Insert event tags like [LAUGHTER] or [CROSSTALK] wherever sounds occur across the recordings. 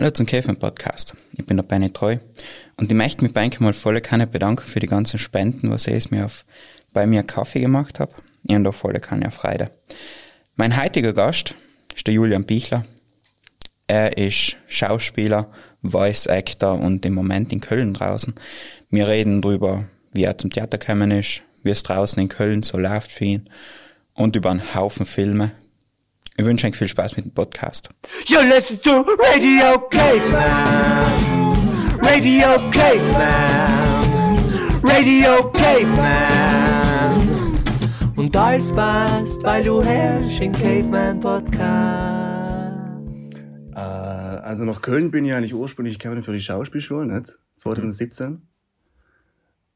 Hallo zum Käfen Podcast. Ich bin der Benny Treu und ich möchte mich bei euch mal volle Kanne bedanken für die ganzen Spenden, was ihr mir auf, bei mir Kaffee gemacht habt. Ich habe da volle Kanne Freude. Mein heutiger Gast ist der Julian Bichler. Er ist Schauspieler, Voice Actor und im Moment in Köln draußen. Wir reden darüber, wie er zum Theater gekommen ist, wie es draußen in Köln so läuft für ihn und über einen Haufen Filme, ich wünsche euch viel Spaß mit dem Podcast. You listen to Radio Caveman. Radio Caveman. Radio Caveman. Und alles passt, weil du herrschst im Caveman Podcast. Äh, also nach Köln bin ich eigentlich ursprünglich gekommen für die Schauspielschule, nicht? 2017.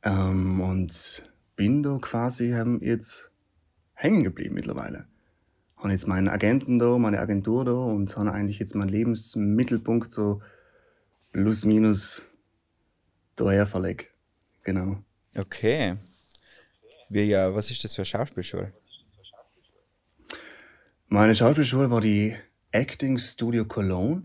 Ähm, und bin da quasi jetzt hängen geblieben mittlerweile habe jetzt meinen Agenten da, meine Agentur da und habe eigentlich jetzt meinen Lebensmittelpunkt so plus minus daher verlegt. Genau. Okay. Wie, ja, was ist das für eine Schauspielschule? Meine Schauspielschule war die Acting Studio Cologne.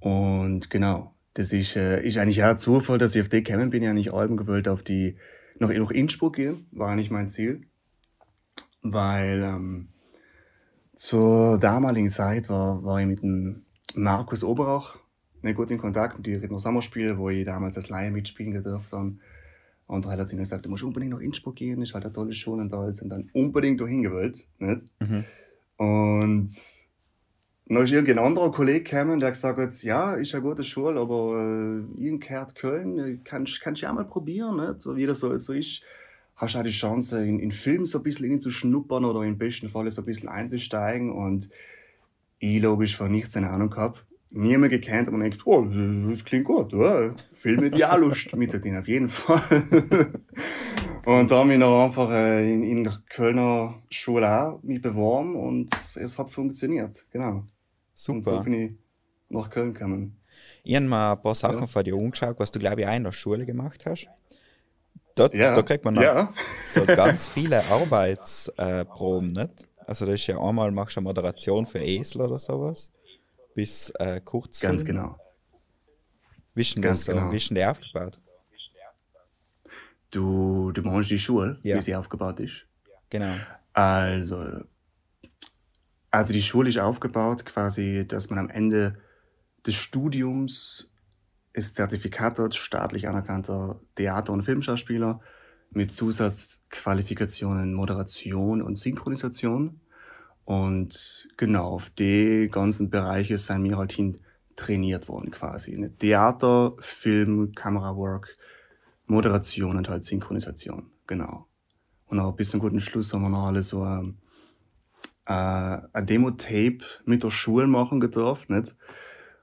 Und genau, das ist, äh, ist eigentlich auch Zufall, dass ich auf die gekommen bin. Ich eigentlich Alben gewollt auf die, nach, nach Innsbruck gehen, war eigentlich mein Ziel weil ähm, zur damaligen Zeit war, war ich mit dem Markus Oberach nicht gut in Kontakt mit dem Redner Sommerspiel, wo ich damals als Laie mitspielen durfte. Und, und er hat gesagt, du musst unbedingt nach Innsbruck gehen, ist halt eine tolle Schule und alles. Und dann unbedingt dahin gewollt. Nicht? Mhm. Und dann ist irgendein anderer Kollege gekommen, der gesagt hat, ja, ist eine gute Schule, aber äh, irgend Köln, kannst du ja mal probieren, nicht? so wie das so, so ist hast du auch die Chance, in, in Filmen so ein bisschen zu schnuppern oder im besten Fall so ein bisschen einzusteigen. Und ich logisch von nichts eine Ahnung gehabt. Niemand gekannt und man denkt, oh, das klingt gut, oder? Filme, die auch Lust mitzudien, auf jeden Fall. [LAUGHS] und da habe ich noch einfach äh, in, in der Kölner Schule auch mich beworben und es hat funktioniert, genau. Super. Und so bin ich nach Köln gekommen. Ich habe mal ein paar Sachen ja. von dir umgeschaut, was du, glaube ich, auch in der Schule gemacht hast. Dort, ja. Da kriegt man ja. so ganz viele Arbeitsproben, äh, nicht? Also das ist ja einmal machst du eine Moderation für Esel oder sowas, bis äh, Kurzfilm. Ganz genau. Wie ist denn Ganz das genau. der aufgebaut? Du, du meinst die Schule, ja. wie sie aufgebaut ist? Genau. Also, also die Schule ist aufgebaut quasi, dass man am Ende des Studiums ist Zertifikat dort staatlich anerkannter Theater- und Filmschauspieler mit Zusatzqualifikationen Moderation und Synchronisation. Und genau auf die ganzen Bereiche sind wir halt hin trainiert worden quasi. Theater, Film, Kamerawork, Moderation und halt Synchronisation. Genau. Und auch bis zum guten Schluss haben wir noch alle so ein, äh, ein Demo-Tape mit der Schule machen gedurft, nicht?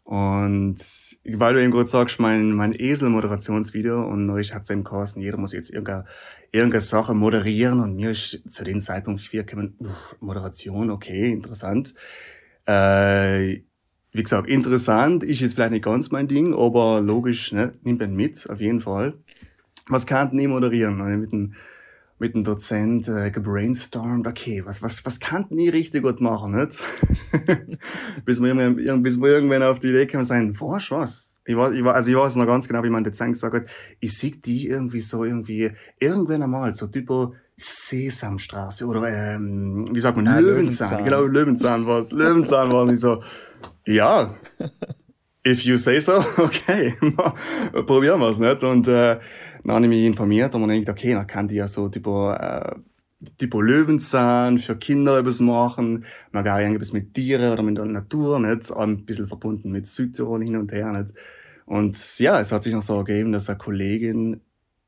Und weil du eben gerade sagst, mein, mein Esel-Moderationsvideo und neulich hat es eben geheißen, jeder muss jetzt irgendeine, irgendeine Sache moderieren und mir ist zu dem Zeitpunkt vier gekommen, Moderation, okay, interessant. Äh, wie gesagt, interessant ist jetzt vielleicht nicht ganz mein Ding, aber logisch, ne, nimmt man mit, auf jeden Fall. Was kann nie moderieren? Mit dem mit dem Dozent äh, gebrainstormt, okay, was, was, was kann nie richtig gut machen, nicht? [LAUGHS] bis, wir irgendwann, bis wir irgendwann auf die Idee kommen sagen, was, was? Ich weiß, ich, also ich weiß noch ganz genau, wie mein Dozent gesagt hat, ich sehe die irgendwie so irgendwie, irgendwann einmal, so typo Sesamstraße oder, ähm, wie sagt man, ah, Löwenzahn. Löwenzahn. Genau, Löwenzahn war es. Löwenzahn war ich so, ja, if you say so, [LAUGHS] okay, [LAUGHS] probieren wir es, nicht? Und, äh, dann habe ich mich informiert und man denkt, okay, dann kann die ja so über, äh, Löwenzahn für Kinder etwas machen. Man wäre irgendwas mit Tieren oder mit der Natur, nicht? Auch ein bisschen verbunden mit Südtirol hin und her, nicht? Und ja, es hat sich noch so ergeben, dass eine Kollegin,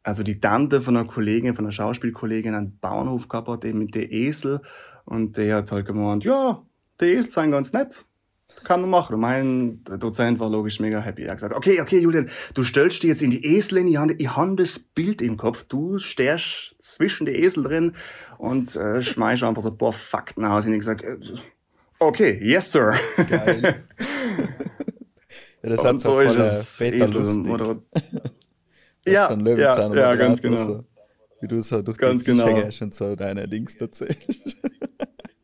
also die Tante von einer Kollegin, von einer Schauspielkollegin, einen Bauernhof gehabt hat, eben mit der Esel. Und der hat halt gemeint, ja, die Esel sind ganz nett kann man machen. Und mein Dozent war logisch mega happy. Er hat gesagt, okay, okay, Julian, du stellst dich jetzt in die Esel ich habe, ich habe das Bild im Kopf, du stehst zwischen die Esel drin und äh, schmeißt einfach so ein paar Fakten aus. Und ich gesagt, äh, okay, yes, sir. Geil. ja, das hat so ist es lustig. [LAUGHS] ja, ja, ja, ganz genau. So, wie du so durch ganz die genau. und so deine Dings erzählst.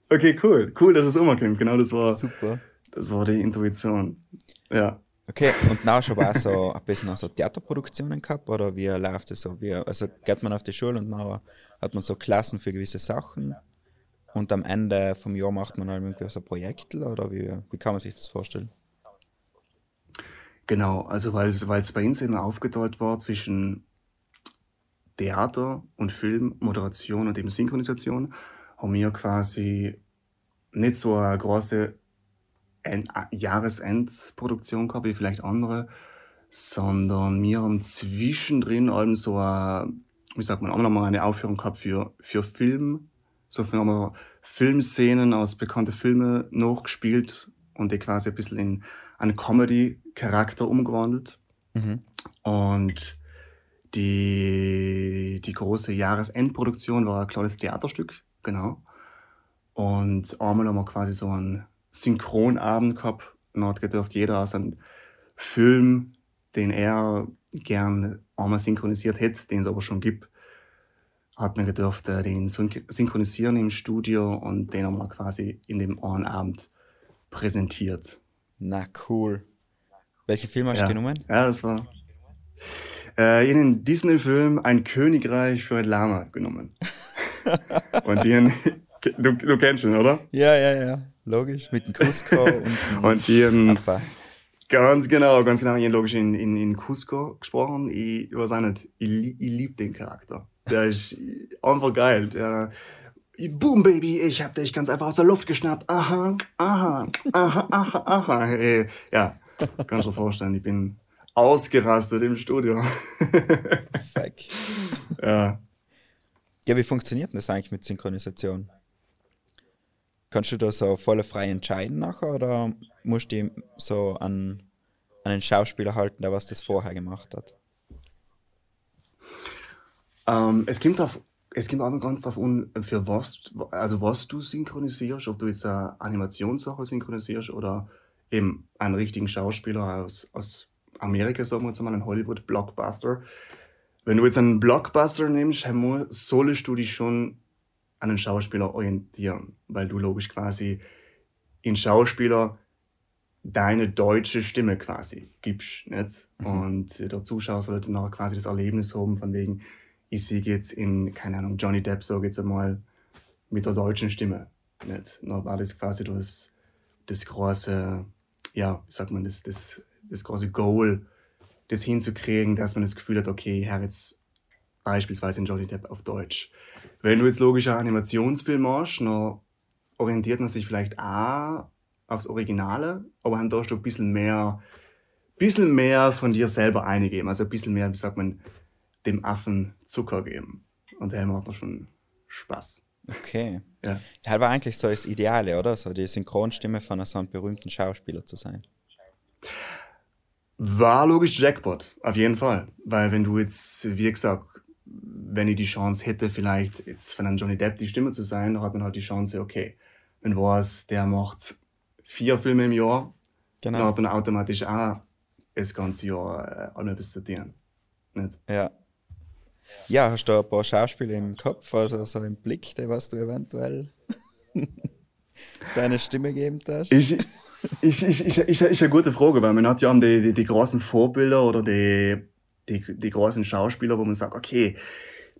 okay, cool. Cool, dass es umkommt. Genau, das war... Super. Das war die Intuition. Ja. Okay, und nachher schon auch so [LAUGHS] ein bisschen so Theaterproduktionen gehabt oder wie läuft das so? Wie, also geht man auf die Schule und nachher hat man so Klassen für gewisse Sachen und am Ende vom Jahr macht man halt irgendwie so Projekte oder wie, wie kann man sich das vorstellen? Genau, also weil es bei uns immer aufgeteilt war zwischen Theater und Film, Moderation und eben Synchronisation, haben wir quasi nicht so eine große Jahresendproduktion gehabt wie vielleicht andere, sondern wir haben zwischendrin allem so eine, wie sagt man, auch nochmal eine Aufführung gehabt für, für Film. So haben wir Filmszenen aus bekannten Filmen nachgespielt und die quasi ein bisschen in einen Comedy-Charakter umgewandelt. Mhm. Und die, die große Jahresendproduktion war ein kleines Theaterstück, genau. Und einmal haben wir quasi so einen Synchronabend gehabt und hat gedurft jeder aus einem Film, den er gern einmal synchronisiert hätte, den es aber schon gibt, hat man gedurft äh, den synchronisieren im Studio und den haben wir quasi in dem einen Abend präsentiert. Na cool. Welche Film hast ja. du genommen? Ja, das war äh, in den Disney-Film Ein Königreich für ein Lama genommen. [LAUGHS] und den, du, du kennst ihn, oder? Ja, ja, ja. Logisch. Mit dem Cusco und, [LAUGHS] und den, Ganz genau, ganz genau. Ich habe logisch in, in, in Cusco gesprochen. Ich, ich weiß auch nicht, ich, ich liebe den Charakter. Der ist einfach geil. Der, Boom, Baby, ich hab dich ganz einfach aus der Luft geschnappt. Aha, aha, aha, aha, aha. Hey, ja, kannst du dir vorstellen, ich bin ausgerastet im Studio. Fuck. [LAUGHS] Ja. Ja, wie funktioniert das eigentlich mit Synchronisation? Kannst du da so voll frei entscheiden nachher oder musst du so an, an einen Schauspieler halten, der was das vorher gemacht hat? Ähm, es kommt auf es kommt auch ganz darauf an, für was, also was du synchronisierst, ob du jetzt eine Animationssache synchronisierst oder eben einen richtigen Schauspieler aus, aus Amerika, sagen wir jetzt mal, einen Hollywood-Blockbuster. Wenn du jetzt einen Blockbuster nimmst, solltest du dich schon an einen Schauspieler orientieren, weil du logisch quasi in Schauspieler deine deutsche Stimme quasi gibst. Nicht? Mhm. Und der Zuschauer sollte nachher quasi das Erlebnis haben, von wegen, ich sehe jetzt in, keine Ahnung, Johnny Depp, sage jetzt einmal, mit der deutschen Stimme. Nicht? Dann war das quasi das, das große, ja, wie sagt man, das, das, das große Goal, das hinzukriegen, dass man das Gefühl hat, okay, Herr, jetzt beispielsweise in Johnny Depp auf Deutsch. Wenn du jetzt logisch einen Animationsfilm machst, dann orientiert man sich vielleicht auch aufs Originale, aber dann darfst du ein bisschen mehr, bisschen mehr von dir selber eingeben. Also ein bisschen mehr, wie sagt man, dem Affen Zucker geben. Und der macht noch schon Spaß. Okay. Ja. Das war eigentlich so das Ideale, oder? So die Synchronstimme von so einem berühmten Schauspieler zu sein. War logisch Jackpot, auf jeden Fall. Weil wenn du jetzt, wie gesagt, wenn ich die Chance hätte, vielleicht jetzt von einem Johnny Depp die Stimme zu sein, dann hat man halt die Chance, okay, wenn was, der macht vier Filme im Jahr, Genau. dann hat man automatisch auch das ganze Jahr äh, einmal bis zu dir. Nicht? Ja. Ja, hast du ein paar Schauspieler im Kopf, also so im Blick, die was du eventuell [LAUGHS] deine Stimme geben darfst? Ich, ich, ich, ich, ich, ist eine gute Frage, weil man hat ja die, die, die großen Vorbilder oder die, die, die großen Schauspieler, wo man sagt, okay,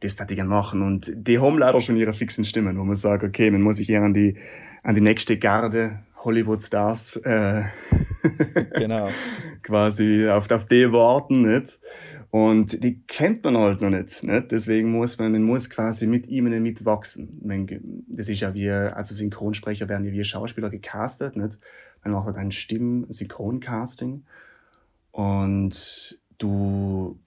das ich gerne machen. Und die haben leider schon ihre fixen Stimmen, wo man sagt, okay, man muss sich eher an die, an die nächste Garde Hollywood-Stars äh, [LAUGHS] genau. quasi auf, auf die warten, nicht? Und die kennt man halt noch nicht, nicht? Deswegen muss man, man muss quasi mit ihm mitwachsen. Das ist ja wie, also Synchronsprecher werden ja wie Schauspieler gecastet, nicht? Man macht halt ein Stimm-Synchroncasting. Und du,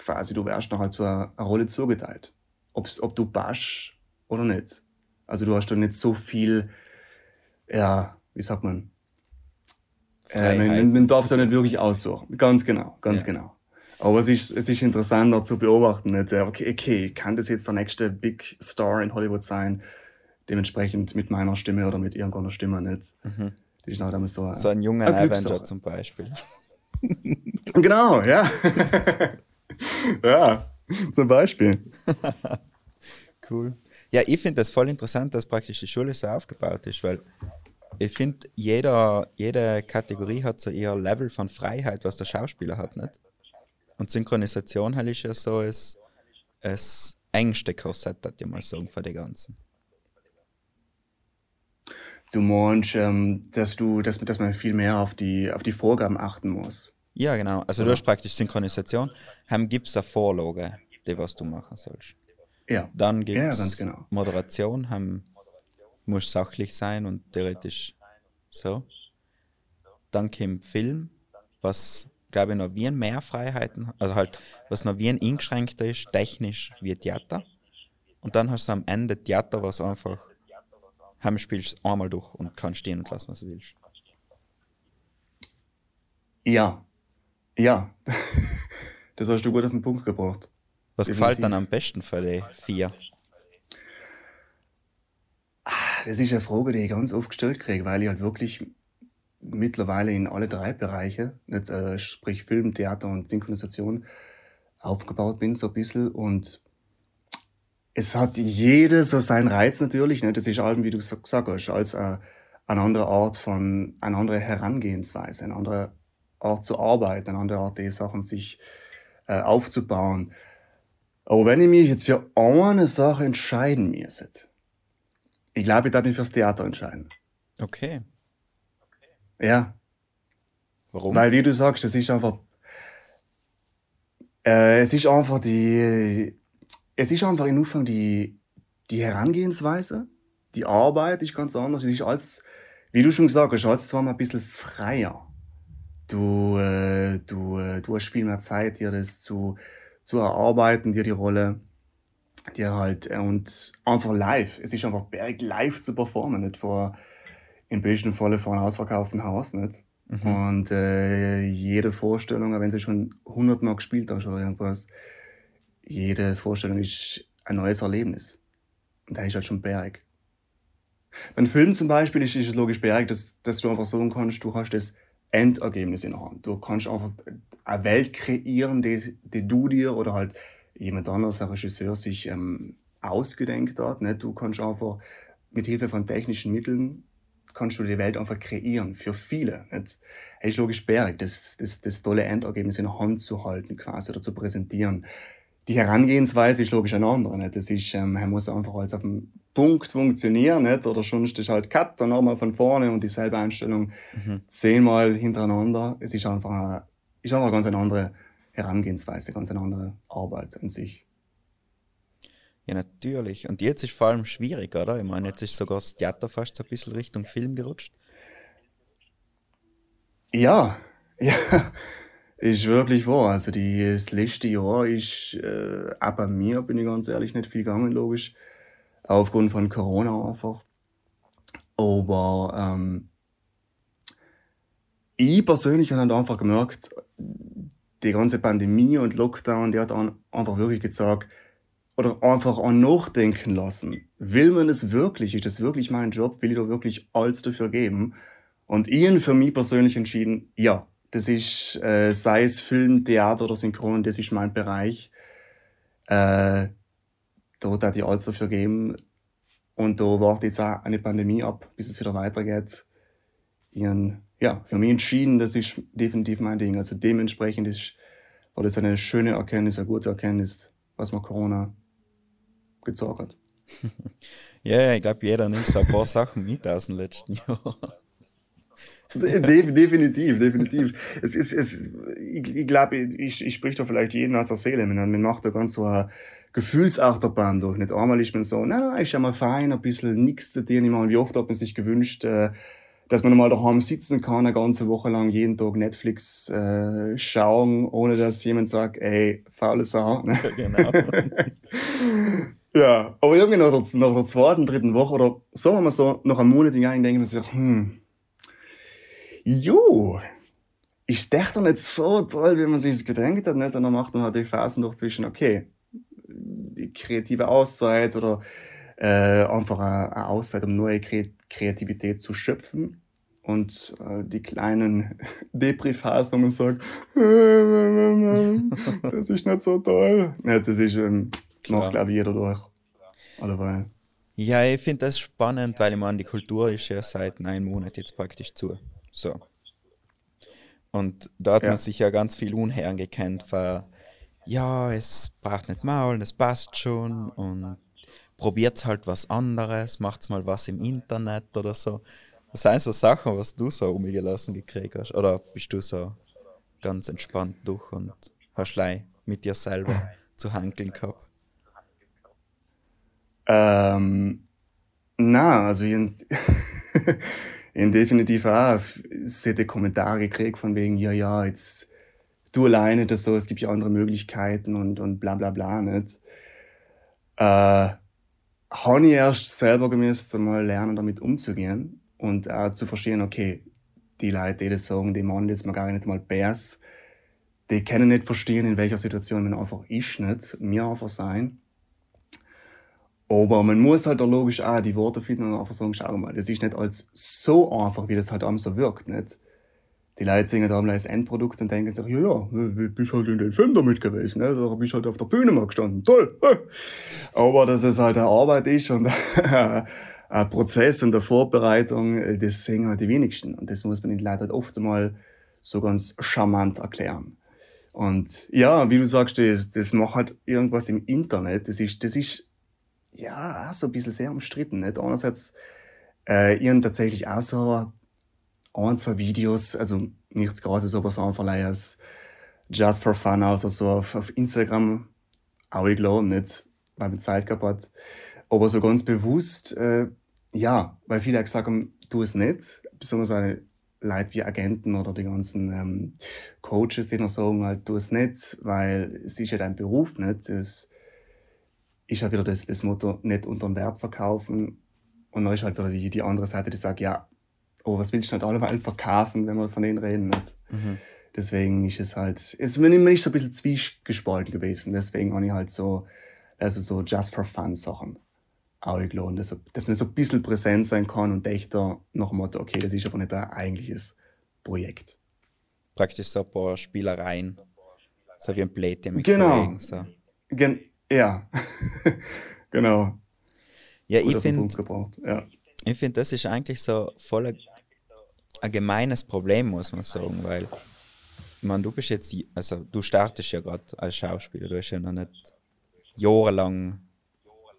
quasi, du wirst noch halt so eine, Rolle zugeteilt. Ob's, ob du passt oder nicht. Also du hast da nicht so viel, ja, wie sagt man? Äh, man, man, darf es ja nicht wirklich aussuchen. Ganz genau, ganz Ja. genau. Aber es ist, es ist interessanter zu beobachten. Nicht? Okay, okay, kann das jetzt der nächste Big Star in Hollywood sein? Dementsprechend mit meiner Stimme oder mit irgendeiner Stimme nicht. Mhm. Das ist halt so, So ein junger eine Avenger zum Beispiel. [LAUGHS] Genau, ja. [LAUGHS] [LAUGHS] ja, zum Beispiel. [LAUGHS] Cool. Ja, ich finde das voll interessant, dass praktisch die Schule so aufgebaut ist, weil ich finde, jeder, jede Kategorie hat so ihr Level von Freiheit, was der Schauspieler hat, nicht? Und Synchronisation halt ist ja so das, das engste Korsett, das ich mal sagen, von den ganzen. Du meinst, ähm, dass du, dass, dass man viel mehr auf die, auf die Vorgaben achten muss. Ja, genau. Also du hast praktisch Synchronisation, dann gibt es eine Vorlage, die was du machen sollst. Ja. Dann gibt Ja, es ganz genau. Moderation, haben, muss sachlich sein und theoretisch so. Dann kommt Film, was glaube ich noch wie ein mehr Freiheiten, also halt, was noch wie ein eingeschränkter ist, technisch wie Theater. Und dann hast du am Ende Theater, was einfach, heim spielst du einmal durch und kannst stehen und lassen, was du willst. Ja. Ja. [LAUGHS] das hast du gut auf den Punkt gebracht. Was Definitiv. gefällt dann am besten für die vier? Das ist eine Frage, die ich ganz oft gestellt kriege, weil ich halt wirklich mittlerweile in alle drei Bereiche, nicht, äh, sprich Film, Theater und Synchronisation, aufgebaut bin, so ein bisschen. Und es hat jede so seinen Reiz natürlich. Ne? Das ist allem, wie du gesagt hast, als äh, eine andere Art von, eine andere Herangehensweise, eine andere Art zu arbeiten, eine andere Art, die Sachen sich äh, aufzubauen. Aber wenn ich mich jetzt für eine Sache entscheiden müsste, ich glaube, ich darf mich fürs Theater entscheiden. Okay. Ja, Warum? weil wie du sagst, es ist einfach, äh, es ist einfach die, es ist einfach im Anfang die, die Herangehensweise, die Arbeit ist ganz anders. Es ist als, wie du schon gesagt hast, als zwar mal ein bisschen freier. Du, äh, du, äh, du hast viel mehr Zeit, dir das zu, zu erarbeiten, dir die Rolle, dir halt, äh, und einfach live. Es ist einfach berg live zu performen, nicht vor, im besten Falle vor einem ausverkauften Haus, nicht? Und äh, jede Vorstellung, auch wenn sie schon hundertmal gespielt hast oder irgendwas, jede Vorstellung ist ein neues Erlebnis. Und da ist halt schon Berg. Beim Film zum Beispiel ist, ist es logisch Berg, dass, dass du einfach sagen kannst, du hast das Endergebnis in der Hand. Du kannst einfach eine Welt kreieren, die, die du dir oder halt jemand anderes, ein Regisseur, sich ähm, ausgedenkt hat. Nicht? Du kannst einfach mit Hilfe von technischen Mitteln kannst du die Welt einfach kreieren für viele. Nicht? Es ist logisch das, das, das tolle Endergebnis in der Hand zu halten quasi oder zu präsentieren. Die Herangehensweise ist logisch eine andere. Nicht? Das ist, ähm, man muss einfach als auf dem Punkt funktionieren, nicht? oder sonst ist halt Cut, dann nochmal von vorne und dieselbe Einstellung zehnmal hintereinander. Es ist einfach, eine, ist einfach eine ganz eine andere Herangehensweise, ganz eine andere Arbeit an sich. Ja, natürlich. Und jetzt ist vor allem schwierig, oder? Ich meine, jetzt ist sogar das Theater fast so ein bisschen Richtung Film gerutscht. Ja, ja, ist wirklich wahr. Also die, das letzte Jahr ist äh, auch mir, bin ich ganz ehrlich, nicht viel gegangen, logisch. Aufgrund von Corona einfach. Aber ähm, ich persönlich habe halt einfach gemerkt, die ganze Pandemie und Lockdown, die hat an- einfach wirklich gezeigt, oder einfach an nachdenken lassen. Will man es wirklich? Ist das wirklich mein Job? Will ich da wirklich alles dafür geben? Und ich für mich persönlich entschieden, ja, das ist, äh, sei es Film, Theater oder Synchron, das ist mein Bereich. Äh, da hat ich alles dafür geben. Und da wartet jetzt auch eine Pandemie ab, bis es wieder weitergeht. Hab, ja, für mich entschieden, das ist definitiv mein Ding. Also dementsprechend ist, war das eine schöne Erkenntnis, eine gute Erkenntnis, was mir Corona gezeigt hat. [LAUGHS] Ja, ich glaube, jeder nimmt so ein paar Sachen mit aus dem letzten Jahr. [LAUGHS] De definitiv, definitiv. Es ist, es, ich, ich glaube, ich, ich sprich da vielleicht jeden aus der Seele. Man, man macht da ganz so eine Gefühlsachterbahn durch. Nicht einmal ist man so, na, na, ist ja mal fein, ein bisschen nichts zu tun. Ich meine, wie oft hat man sich gewünscht, äh, dass man mal daheim sitzen kann, eine ganze Woche lang jeden Tag Netflix äh, schauen, ohne dass jemand sagt, ey, faule Sau. Ne? genau. [LAUGHS] Ja, aber irgendwie nach der, nach der zweiten, dritten Woche oder sagen wir mal so, nach einem Monat hinein denke ich mir so, hm, jo, ist der doch nicht so toll, wie man sich das gedacht hat, nicht? Und dann macht man halt die Phasen doch zwischen, okay, die kreative Auszeit oder äh, einfach eine, eine Auszeit, um neue Kre Kreativität zu schöpfen. Und äh, die kleinen [LAUGHS] Depri-Phasen, wo man sagt, [LAUGHS] das ist nicht so toll. Ja, das ist, ähm, macht, glaube ich, jeder durch. Alleweil. Ja, ich finde das spannend, weil ich meine, die Kultur ist ja seit neun Monaten jetzt praktisch zu. So. Und da hat Ja. man sich ja ganz viel unherren gekannt, für, ja, es braucht nicht Maul, es passt schon und probiert halt was anderes, macht's mal was im Internet oder so. Was sind so Sachen, was du so umgelassen gekriegt hast? Oder bist du so ganz entspannt durch und hast gleich mit dir selber zu hankeln gehabt? Ähm, na, also [LAUGHS] ich definitiv auch solche Kommentare gekriegt von wegen, ja, ja, jetzt du alleine das so, es gibt ja andere Möglichkeiten und, und bla bla bla, nicht? Äh, habe ich erst selber gemusst, mal lernen, damit umzugehen und auch zu verstehen, okay, die Leute, die das sagen, die machen das mal gar nicht mal Bärs, die können nicht verstehen, in welcher Situation man einfach ist, nicht? Mir einfach sein. Aber man muss halt auch logisch auch die Worte finden und einfach sagen, schau mal, das ist nicht alles so einfach, wie das halt am so wirkt, nicht? Die Leute sehen da das Endprodukt und denken sich, ja, ja, bist halt in den Film damit gewesen, ne? da bist halt auf der Bühne mal gestanden, toll. Aber dass es halt eine Arbeit ist und [LAUGHS] ein Prozess und eine Vorbereitung, äh, das sehen halt die wenigsten. Und das muss man den Leuten halt oft mal so ganz charmant erklären. Und ja, wie du sagst, das, das macht halt irgendwas im Internet, das ist, das ist ja, auch so ein bisschen sehr umstritten. Nicht? Einerseits, äh, habe tatsächlich auch so ein, zwei Videos, also nichts Großes, aber so einfach als just for fun also auf, auf Instagram auch ich glaube nicht, weil man Zeit gehabt hat. Aber so ganz bewusst, äh, ja, weil viele auch gesagt haben, tu es nicht, besonders eine Leute wie Agenten oder die ganzen ähm, Coaches, die noch sagen, halt, tu es nicht, weil es ist ja dein Beruf, nicht? Es, ist halt wieder das, das Motto, nicht unter den Wert verkaufen. Und dann ist halt wieder die, die andere Seite, die sagt, ja, aber was willst du nicht allemal verkaufen, wenn wir von denen reden? Nicht? Mhm. Deswegen ist es halt, es ist mir immer nicht so ein bisschen zwiegespalten gewesen. Deswegen habe ich halt so, also so just for fun Sachen auch geladen, dass, dass man so ein bisschen präsent sein kann und echt da dem Motto, okay, das ist aber nicht ein eigentliches Projekt. Praktisch so ein paar Spielereien. So wie ein Plättchen mit Genau. Kollegen. So. Gen ja, [LAUGHS] genau. Ja, Gut ich finde. Ja. ich find, das ist eigentlich so voll ein, ein gemeines Problem, muss man sagen, weil, meine, du bist jetzt, also du startest ja gerade als Schauspieler, du hast ja noch nicht jahrelang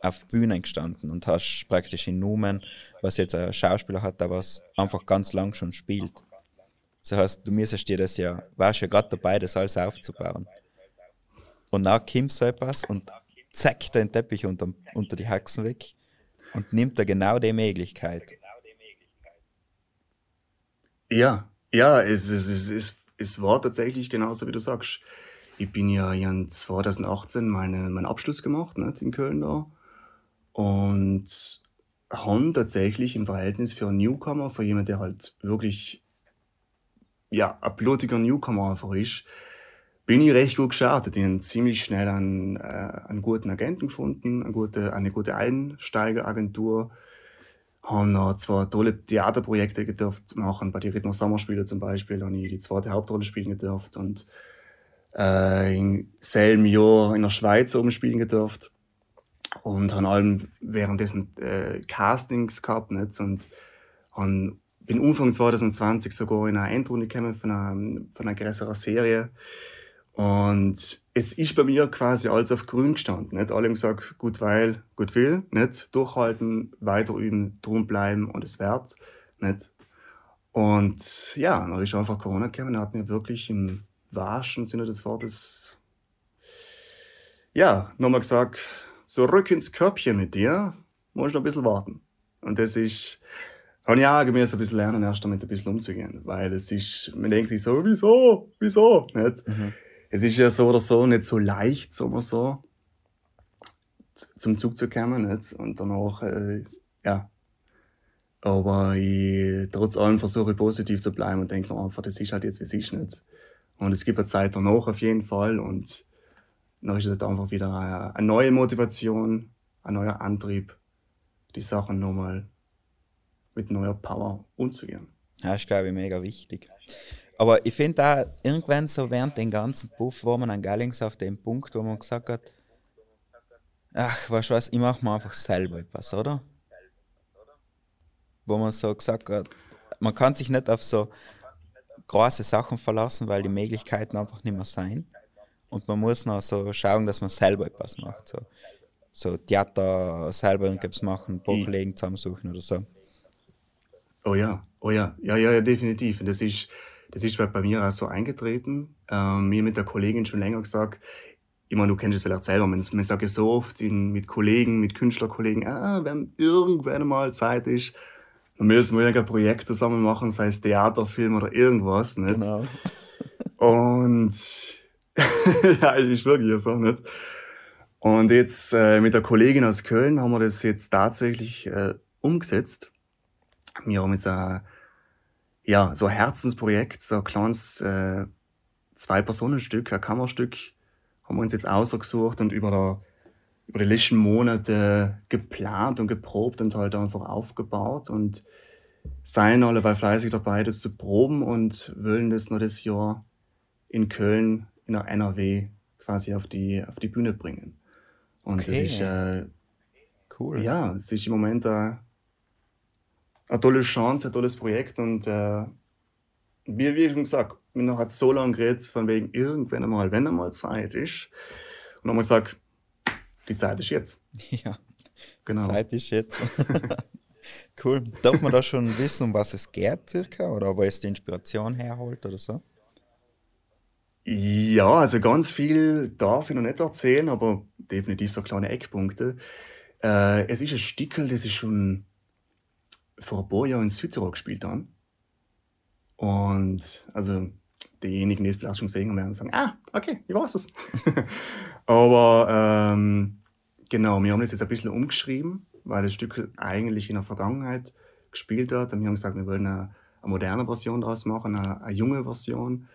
auf Bühnen gestanden und hast praktisch in Numen, was jetzt ein Schauspieler hat, der was einfach ganz lang schon spielt. Das heißt, du müsstest dir das ja, warst ja gerade dabei, das alles aufzubauen. Und dann kommt so etwas und zack den Teppich unter, unter die Haxen weg und nimmt da genau die Möglichkeit. Ja, ja, es, es, es, es, es war tatsächlich genauso, wie du sagst. Ich bin ja in 2018 meine, meinen Abschluss gemacht, nicht, in Köln da. Und haben tatsächlich im Verhältnis für einen Newcomer, für jemanden, der halt wirklich, ja, ein blutiger Newcomer einfach ist, bin ich recht gut gestartet. Ich habe ziemlich schnell einen, äh, einen guten Agenten gefunden, eine gute, eine gute Einsteigeragentur haben noch zwei tolle Theaterprojekte gedurft machen. Bei den Rittner Sommerspiele zum Beispiel habe ich die zweite Hauptrolle spielen gedurft und äh, im selben Jahr in der Schweiz oben spielen gedurft und haben allem währenddessen äh, Castings gehabt nicht? und han, bin Anfang 2020 sogar in eine Endrunde gekommen von einer, von einer größeren Serie und es ist bei mir quasi alles auf grün gestanden. Nicht? Alle haben gesagt, gut weil, gut will, nicht? durchhalten, weiter üben, drum bleiben und es wert. Nicht? Und ja, dann ist einfach Corona gekommen und hat mir wirklich im wahrsten Sinne des Wortes, ja, nochmal gesagt, zurück ins Körbchen mit dir, musst noch ein bisschen warten. Und das ist, habe ich auch gemäß ein bisschen lernen, erst damit ein bisschen umzugehen. Weil es ist, man denkt sich so, wieso, wieso, nicht? Mhm. Es ist ja so oder so nicht so leicht, sagen wir so, zum Zug zu kommen, nicht? Und danach, äh, ja. Aber ich, trotz allem versuche ich positiv zu bleiben und denke mir einfach, das ist halt jetzt, wie es ist, nicht? Und es gibt eine Zeit danach auf jeden Fall und dann ist es halt einfach wieder eine, eine neue Motivation, ein neuer Antrieb, die Sachen nochmal mit neuer Power umzugehen. Ja, ist, glaube ich, mega wichtig. Aber ich finde auch, irgendwann so während dem ganzen Puff war man an Gallings auf dem Punkt, wo man gesagt hat, ach, weißt du was, ich mache mir einfach selber etwas, oder? wo man so gesagt hat, man kann sich nicht auf so große Sachen verlassen, weil die Möglichkeiten einfach nicht mehr sein. Und man muss noch so schauen, dass man selber etwas macht. So, so Theater selber irgendwas machen, ein paar I- Kollegen zusammensuchen oder so. Oh ja, oh ja, ja, ja, ja definitiv. Und das ist, das ist bei mir auch so eingetreten. Ähm, mir mit der Kollegin schon länger gesagt, ich meine, du kennst es vielleicht selber, man, man sagt ja so oft in, mit Kollegen, mit Künstlerkollegen, ah, wenn irgendwann mal Zeit ist, dann müssen wir irgendein Projekt zusammen machen, sei es Theater, Film oder irgendwas, nicht? Genau. Und [LAUGHS] ja, ist wirklich so, nicht? Und jetzt äh, mit der Kollegin aus Köln haben wir das jetzt tatsächlich äh, umgesetzt. Wir haben jetzt ein, ja, so ein Herzensprojekt, so ein kleines äh, Zwei-Personen-Stück, ein Kammerstück, haben wir uns jetzt ausgesucht und über, der, über die letzten Monate geplant und geprobt und halt einfach aufgebaut und seien alle fleißig dabei, das zu proben und wollen das noch das Jahr in Köln, in der NRW quasi auf die, auf die Bühne bringen. Und Okay. das ist, äh, Cool. ja, es ist im Moment eine, eine tolle Chance, ein tolles Projekt und äh, wie, wie schon gesagt, mir hat so lange geredet, von wegen irgendwann einmal, wenn einmal Zeit ist. Und dann haben wir gesagt, die Zeit ist jetzt. [LAUGHS] ja. Genau. Zeit ist jetzt. [LAUGHS] cool. Darf man da schon wissen, um was es geht, circa? Oder wo es die Inspiration herholt oder so? Ja, also ganz viel darf ich noch nicht erzählen, aber definitiv so kleine Eckpunkte. Äh, es ist ein Stickel, das ich schon vor ein paar Jahren in Südtirol gespielt habe. Und also diejenigen, die es vielleicht schon gesehen haben, werden sagen, ah, okay, ich weiß es. [LAUGHS] aber ähm, genau, wir haben das jetzt ein bisschen umgeschrieben, weil das Stück eigentlich in der Vergangenheit gespielt hat. Und wir haben gesagt, wir wollen eine, eine moderne Version daraus machen, eine, eine junge Version.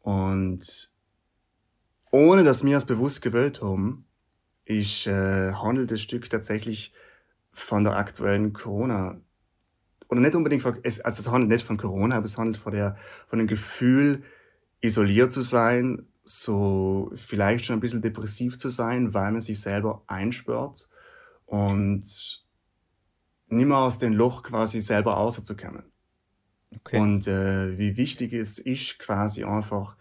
Und ohne dass wir es bewusst gewählt haben, ist, äh, handelt das Stück tatsächlich von der aktuellen Corona. Oder nicht unbedingt von, es, also es handelt nicht von Corona, aber es handelt von, der, von dem Gefühl, isoliert zu sein, so vielleicht schon ein bisschen depressiv zu sein, weil man sich selber einsperrt und nicht mehr aus dem Loch quasi selber rauszukommen. Okay. Und äh, wie wichtig es ist, quasi einfach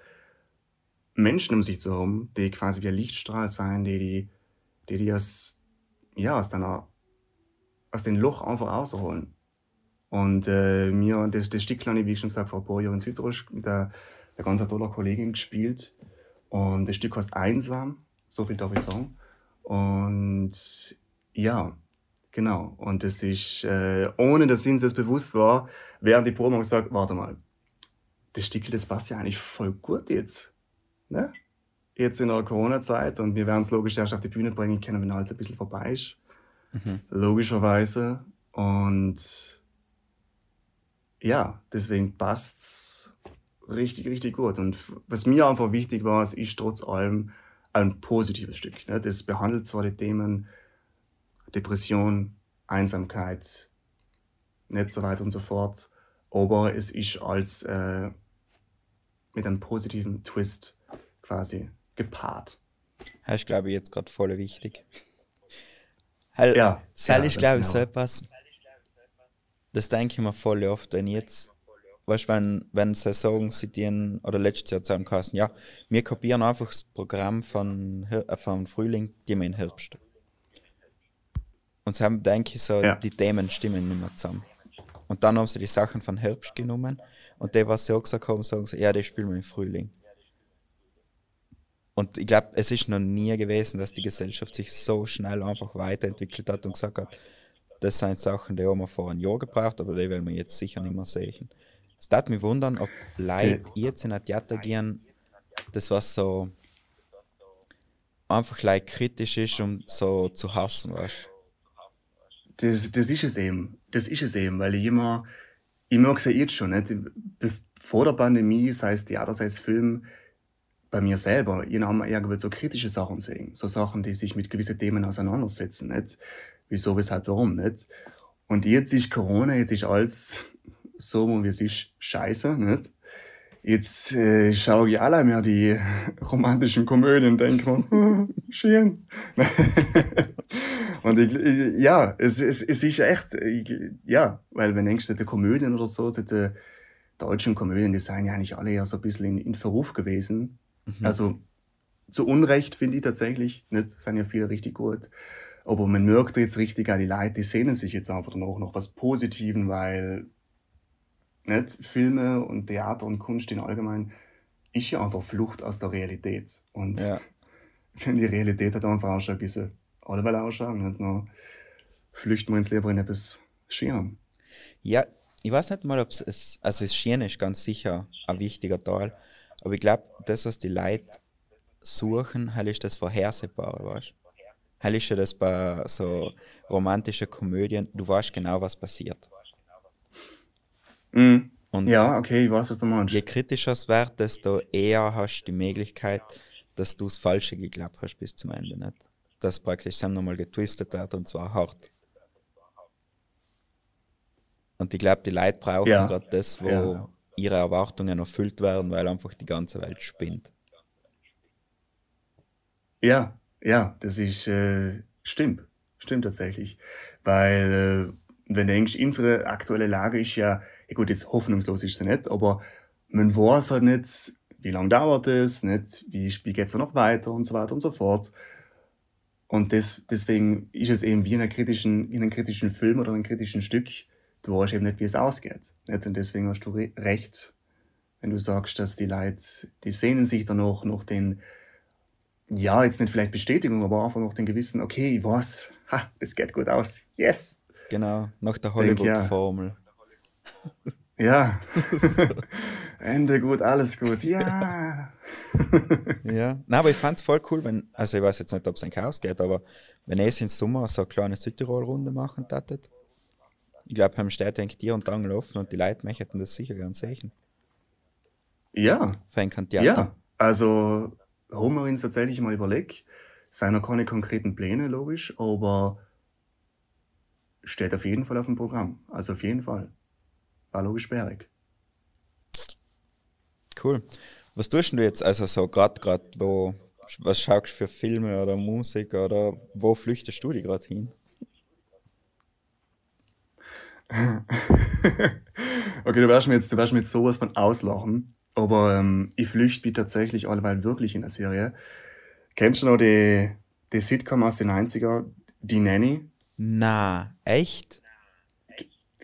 Menschen um sich zu haben, die quasi wie ein Lichtstrahl sein, die die, die, die aus, ja, aus, deiner, aus dem Loch einfach rausholen. Und äh, mir, das, das Stück habe ich, wie ich schon gesagt vor ein paar Jahren in Südtirol mit einer, einer ganz toller Kollegin gespielt. Und das Stück heißt Einsam, so viel darf ich sagen. Und ja, Genau. Und das ist, äh, ohne dass ihnen das bewusst war, während die Probe gesagt, warte mal, das Stickel, das passt ja eigentlich voll gut jetzt. Ne? Jetzt in der Corona-Zeit und wir werden es logisch erst auf die Bühne bringen können, wenn alles ein bisschen vorbei ist. Mhm. Logischerweise. Und ja, deswegen passt's richtig, richtig gut. Und was mir einfach wichtig war, es ist trotz allem ein positives Stück. Ne? Das behandelt zwar die Themen Depression, Einsamkeit, nicht so weiter und so fort. Aber es ist als äh, mit einem positiven Twist quasi gepaart. Das ist, glaube ich, jetzt gerade voll wichtig. Ja, Sal ja, ist, ganz glaube ich, so genau. etwas, das denke ich mir voll oft, wenn jetzt, weißt du, wenn, wenn sie sagen, sie dienen, oder letztes Jahr kassen, ja, wir kopieren einfach das Programm von, äh, von Frühling, die wir in Herbst. Und sie haben, denke ich, so, Ja. die Themen stimmen nicht mehr zusammen. Und dann haben sie die Sachen von Herbst genommen und die, was sie auch gesagt haben, sagen sie, ja, die spielen wir im Frühling. Und ich glaube, es ist noch nie gewesen, dass die Gesellschaft sich so schnell einfach weiterentwickelt hat und gesagt hat, das sind Sachen, die haben wir vor einem Jahr gebraucht, aber die werden wir jetzt sicher nicht mehr sehen. Es darf mich wundern, ob Leute jetzt in ein Theater gehen, das was so einfach like, kritisch ist, um so zu hassen, weißt Das, das ist es eben. Das ist es eben, weil ich immer, ich merke es ja jetzt schon, nicht? Vor der Pandemie, sei es Theater, sei es Film, bei mir selber, ich habe irgendwie so kritische Sachen sehen. So Sachen, die sich mit gewissen Themen auseinandersetzen, nicht? Wieso, weshalb, warum, nicht? Und jetzt ist Corona, jetzt ist alles so, wie es ist, scheiße, nicht? Jetzt äh, schaue ich alle mehr die [LAUGHS] romantischen Komödien und denke mir, [LAUGHS] schön. [LAUGHS] Und ich, ich, ja, es, es, es ist echt, ich, ja, weil wenn du denkst, die Komödien oder so, die deutschen Komödien, die seien ja eigentlich alle ja so ein bisschen in, in Verruf gewesen. Mhm. Also zu Unrecht finde ich tatsächlich, nicht, sind ja viele richtig gut. Aber man merkt jetzt richtig, auch die Leute, die sehnen sich jetzt einfach noch nach was Positiven, weil nicht, Filme und Theater und Kunst in allgemein ist ja einfach Flucht aus der Realität. Und ja. [LAUGHS] wenn die Realität hat einfach auch schon ein bisschen alleweil ausschauen, nicht nur flüchten wir ins Leben in etwas Schirm. Ja, ich weiß nicht mal, ob es, also das Schirn ist ganz sicher ein wichtiger Teil, aber ich glaube, das, was die Leute suchen, halt ist das Vorhersehbare, weißt Halt ist ja das bei so romantischen Komödien, du weißt genau, was passiert. Mhm. Und ja, okay, ich weiß, was du meinst. Je kritischer es wird, desto eher hast du die Möglichkeit, dass du das Falsche geglaubt hast bis zum Ende, nicht? Dass praktisch dann nochmal getwistet wird und zwar hart. Und ich glaube, die Leute brauchen ja. gerade das, wo ja. ihre Erwartungen erfüllt werden, weil einfach die ganze Welt spinnt. Ja, ja, das ist, äh, stimmt. Stimmt tatsächlich. Weil, äh, wenn du denkst, unsere aktuelle Lage ist ja, ja gut, jetzt hoffnungslos ist sie nicht, aber man weiß halt nicht, wie lange dauert es, nicht, wie, wie geht es noch weiter und so weiter und so fort. Und das, deswegen ist es eben wie in, einer kritischen, in einem kritischen Film oder einem kritischen Stück, du weißt eben nicht, wie es ausgeht. Nicht? Und deswegen hast du re recht, wenn du sagst, dass die Leute, die sehnen sich dann auch nach den, ja, jetzt nicht vielleicht Bestätigung, aber einfach noch den gewissen, okay, ich weiß, ha, das geht gut aus. Yes! Genau, nach der Hollywood-Formel. Ja. [LAUGHS] [LAUGHS] Ende gut, alles gut. Ja. ja. Na, aber ich fand es voll cool, wenn, also ich weiß jetzt nicht, ob es ein Chaos geht, aber wenn ihr im Sommer so eine kleine Südtirol-Runde machen tätet, ich glaube, haben steht eigentlich dir und Angel offen und die Leute möchten das sicher gern sehen. Ja. Für ein. Ja, also haben wir uns tatsächlich mal überlegt. Es sind noch keine konkreten Pläne, logisch, aber steht auf jeden Fall auf dem Programm. Also auf jeden Fall. War logisch sperrig. Cool. Was tust du jetzt, also so gerade, gerade, wo, was schaust du für Filme oder Musik oder wo flüchtest du dich gerade hin? [LAUGHS] okay, du wirst mir jetzt, du wirst mir jetzt sowas von auslachen. Aber ähm, ich flüchte mich tatsächlich alleweil wirklich in der Serie. Kennst du noch die, die Sitcom aus den 90er, Die Nanny? Na, echt?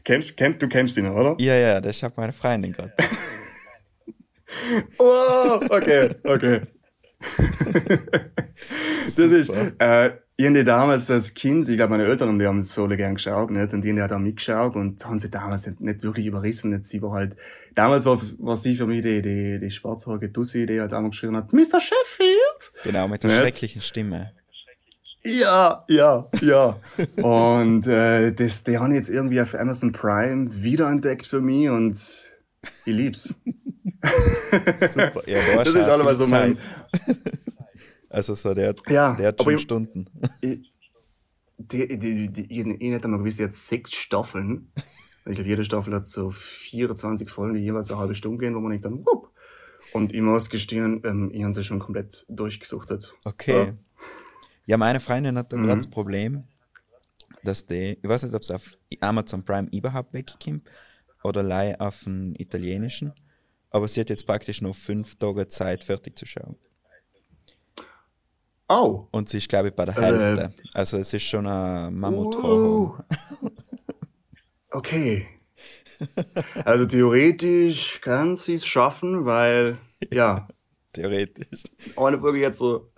Kennst, kennst, du kennst ihn, oder? Ja, ja, das hat meine Freundin gerade. [LAUGHS] oh, okay, okay. [LAUGHS] das ist, äh, ich habe damals als Kind, ich glaube, meine Eltern die haben so gern geschaut, nicht? und die haben auch mitgeschaut und haben sie damals nicht, nicht wirklich überrissen. Nicht? Sie war halt, damals war, war sie für mich die, die, die schwarzhaarige Tussi, die halt einmal geschrien hat, Mr. Sheffield! Genau, mit der nicht? schrecklichen Stimme. Ja, ja, ja. und äh, das, die haben jetzt irgendwie auf Amazon Prime wiederentdeckt für mich und ich lieb's. [LAUGHS] Super, ja, das ist allemal so mein. Also so, der hat, ja, der hat schon ich, Stunden. Ich, die, die, die, ich, ich hätte mal gewusst, jetzt sechs Staffeln. Ich glaube, jede Staffel hat so 24 Folgen, die jeweils eine halbe Stunde gehen, wo man nicht dann, wupp. Und ich muss gestehen, ähm, ich habe sie schon komplett durchgesuchtet. Okay. Ja, ja meine Freundin hat da mhm. gerade das Problem, dass die, ich weiß nicht, ob es auf Amazon Prime überhaupt wegkommt oder leider auf den italienischen, aber sie hat jetzt praktisch noch fünf Tage Zeit, fertig zu schauen. Oh. Und sie ist, glaube ich, bei der Hälfte. Äh, also es ist schon ein Mammutvorhaben. Uh, [LAUGHS] okay. Also theoretisch kann sie es schaffen, weil, [LAUGHS] ja. theoretisch. Eine Folge jetzt so.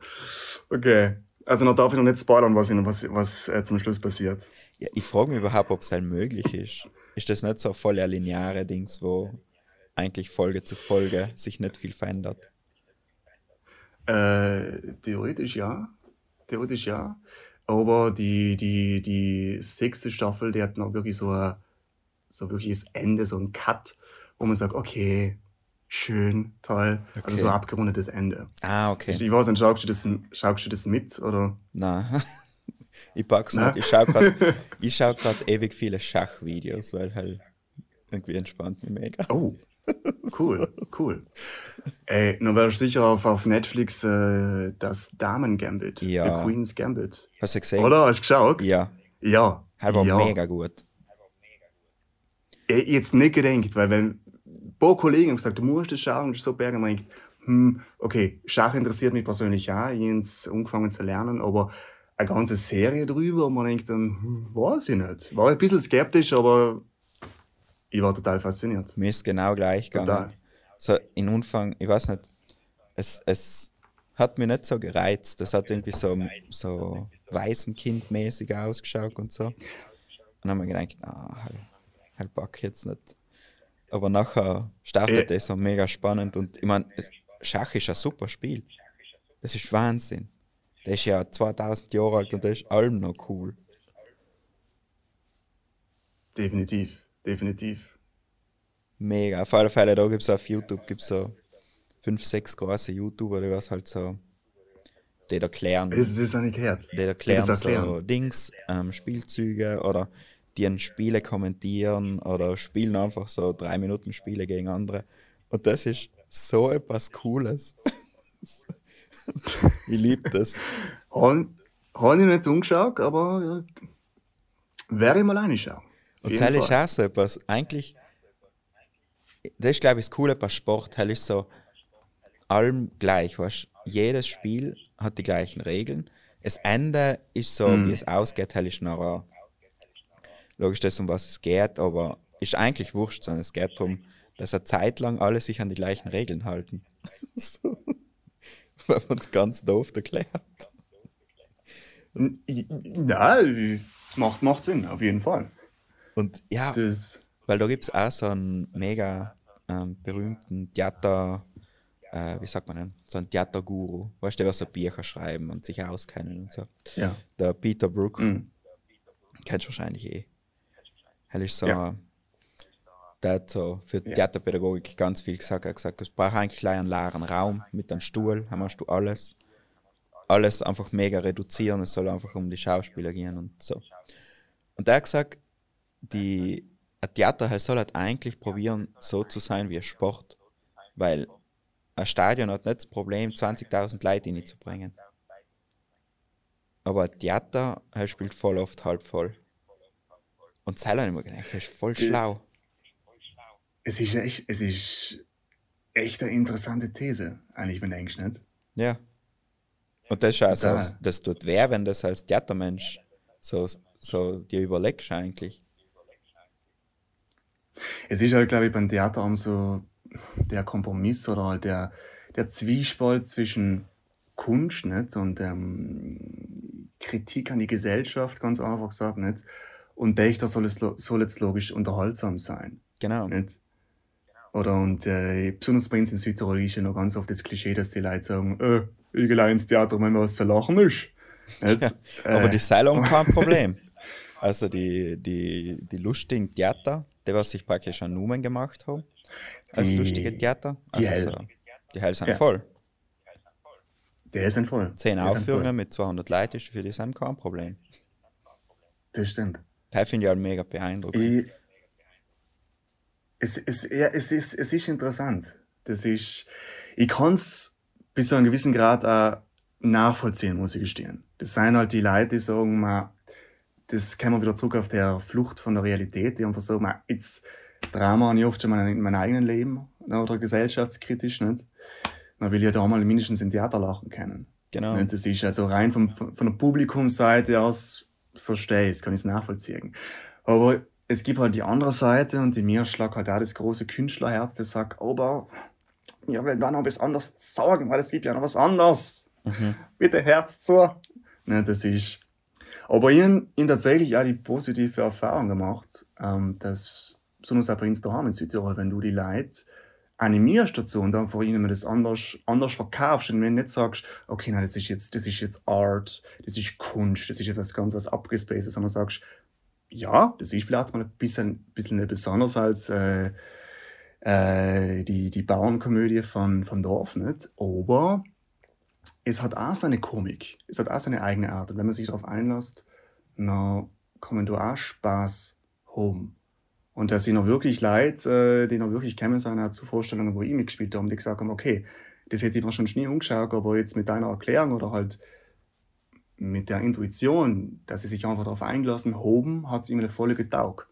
Okay. Also noch darf ich noch nicht spoilern, was, was, was äh, zum Schluss passiert. Ja, ich frage mich überhaupt, ob es halt möglich ist. Ist das nicht so voll lineare Dings, wo eigentlich Folge zu Folge sich nicht viel verändert? Äh, theoretisch ja. Theoretisch ja. Aber die, die, die sechste Staffel, die hat noch wirklich so ein, so wirkliches Ende, so ein Cut, wo man sagt, okay, schön, toll. Okay. Also so ein abgerundetes Ende. Ah, okay. Ich weiß nicht, schaust du das, schaust du das mit? Oder? Nein. [LAUGHS] ich pack's nicht. Ich schaue gerade schau [LAUGHS] ewig viele Schachvideos, weil halt irgendwie entspannt mich mega. Oh. [LAUGHS] Cool, cool. Ey, nun wärst du sicher auf, auf Netflix äh, das Damen-Gambit. Ja. The Queen's Gambit. Hast du gesehen? Oder? Hast du geschaut? Ja, Ja. er war ja. mega gut. Ich jetzt nicht gedacht, weil wenn ein paar Kollegen haben gesagt, du musst das schauen, das ist so bergen, und man denkt, hm, okay, Schach interessiert mich persönlich auch, ich habe angefangen zu lernen, aber eine ganze Serie drüber, und man denkt dann, hm, weiß ich nicht. War ein bisschen skeptisch, aber ich war total fasziniert. Mir ist genau gleich gegangen. Total. So in Anfang, ich weiß nicht, es, es hat mich nicht so gereizt. Das hat irgendwie so, so Waisenkindmäßig ausgeschaut und so. Und dann habe ich gedacht, ah, halt, halt ich jetzt nicht. Aber nachher startet Äh. es so mega spannend und ich meine, Schach ist ein super Spiel. Das ist Wahnsinn. Der ist ja 2000 Jahre alt und der ist allem noch cool. Definitiv, definitiv. Mega. Auf alle Fälle, da gibt es auf YouTube gibt's so fünf, sechs große YouTuber, die was halt so, die erklären, Das, das habe ich gehört. die erklären das so erklären. Dings, ähm, Spielzüge oder die ein Spiele kommentieren oder spielen einfach so drei Minuten Spiele gegen andere. Und das ist so etwas Cooles. [LAUGHS] ich liebe das. Habe hab ich nicht umgeschaut, aber ja, werde ich mal reinschauen. Und das ist auch so etwas, eigentlich, das ist glaube ich das Coole bei Sport, das ist so allem gleich, weißt jedes Spiel hat die gleichen Regeln. Das Ende ist so, Mhm. wie es ausgeht, das ist nachher logisch das, um was es geht, aber ist eigentlich wurscht, sondern es geht darum, dass eine Zeit lang alle sich an die gleichen Regeln halten. [LAUGHS] so. Wenn man es ganz doof erklärt. Ja, macht, macht Sinn, auf jeden Fall. Und ja, Das, Weil da gibt es auch so einen mega ähm, berühmten Theater, äh, wie sagt man denn, so einen Theaterguru, weißt du, der was so Bücher schreiben und sich auskennen und so. ja. Der Peter Brook, Mhm. kennst du wahrscheinlich eh. Er ist so, Ja. der hat so für Theaterpädagogik ganz viel gesagt. Er hat gesagt, es braucht eigentlich einen leeren Raum mit einem Stuhl, dann machst du alles. Alles einfach mega reduzieren, es soll einfach um die Schauspieler gehen und so. Und er hat gesagt, die, ein Theater soll halt eigentlich probieren, so zu sein wie ein Sport. Weil ein Stadion hat nicht das Problem, 20.000 Leute reinzubringen. Aber ein Theater er spielt voll oft halb voll. Und ich mir gedacht, das ist voll schlau. Es ist echt, es ist echt eine interessante These, eigentlich, wenn du denkst, nicht? Ja. Und das ist auch so, Total. das tut weh, wenn das als Theatermensch so, so dir überlegst eigentlich. Es ist halt, glaube ich, beim Theater so der Kompromiss oder halt der, der Zwiespalt zwischen Kunst nicht? und ähm, Kritik an die Gesellschaft, ganz einfach gesagt. Nicht? Und Dächter soll, es, soll jetzt logisch unterhaltsam sein. Genau. Nicht? Oder und äh, besonders bei uns in Südtirol ist ja noch ganz oft das Klischee, dass die Leute sagen, äh, ich gehe ins Theater, wenn was zu lachen ist. Nicht? Aber Äh, die Seilung kein [LAUGHS] Problem. Also die, die, die lustigen Theater, die was sich praktisch an Numen gemacht haben, als Die- lustige Theater. die Also Hell. so, die Hell sind Ja. voll. der ist ein voll. Zehn Der Aufführungen mit 200 Leuten ist für die Sam kein Problem. Das stimmt. Das finde ich halt mega beeindruckend. Ich, es, es, ja, es, ist, es ist interessant. Das ist, ich kann es bis zu einem gewissen Grad auch nachvollziehen, muss ich gestehen. Das sind halt die Leute, die sagen, man, das wir wieder zurück auf der Flucht von der Realität, die einfach sagen, man, jetzt Drama habe ich oft schon in meinem eigenen Leben ne, oder gesellschaftskritisch. Nicht? Man will ja da mal mindestens im Theater lachen können. Genau. Nicht? Das ist also rein vom, von, der Publikumsseite aus, verstehe ich es, kann ich es nachvollziehen. Aber es gibt halt die andere Seite und in mir schlägt halt auch das große Künstlerherz, das sagt, aber ja, will da noch was anderes sagen, weil es gibt ja noch was anderes. Mhm. Bitte Herz zu. Ne, das ist. Aber ich habe tatsächlich auch die positive Erfahrung gemacht, ähm, dass, besonders auch bei uns daheim in Südtirol, wenn du die Leute animierst dazu und dann vor ihnen das anders, anders verkaufst und wenn du nicht sagst, okay, nein, das ist jetzt, das ist jetzt Art, das ist Kunst, das ist etwas ganz was abgespacedes, sondern sagst, ja, das ist vielleicht mal ein bisschen, bisschen besonders als äh, äh, die, die Bauernkomödie von, von Dorf, nicht? Aber es hat auch seine Komik, es hat auch seine eigene Art. Und wenn man sich darauf einlässt, dann man da auch Spaß haben. Und da sind auch wirklich Leute, äh, die noch wirklich kennen sind, auch zu Vorstellungen, wo ich mitgespielt habe, die gesagt haben, okay, das hätte ich mir schon nie umgeschaut, aber jetzt mit deiner Erklärung oder halt mit der Intuition, dass sie sich einfach darauf eingelassen haben, hat es ihm eine volle getaugt.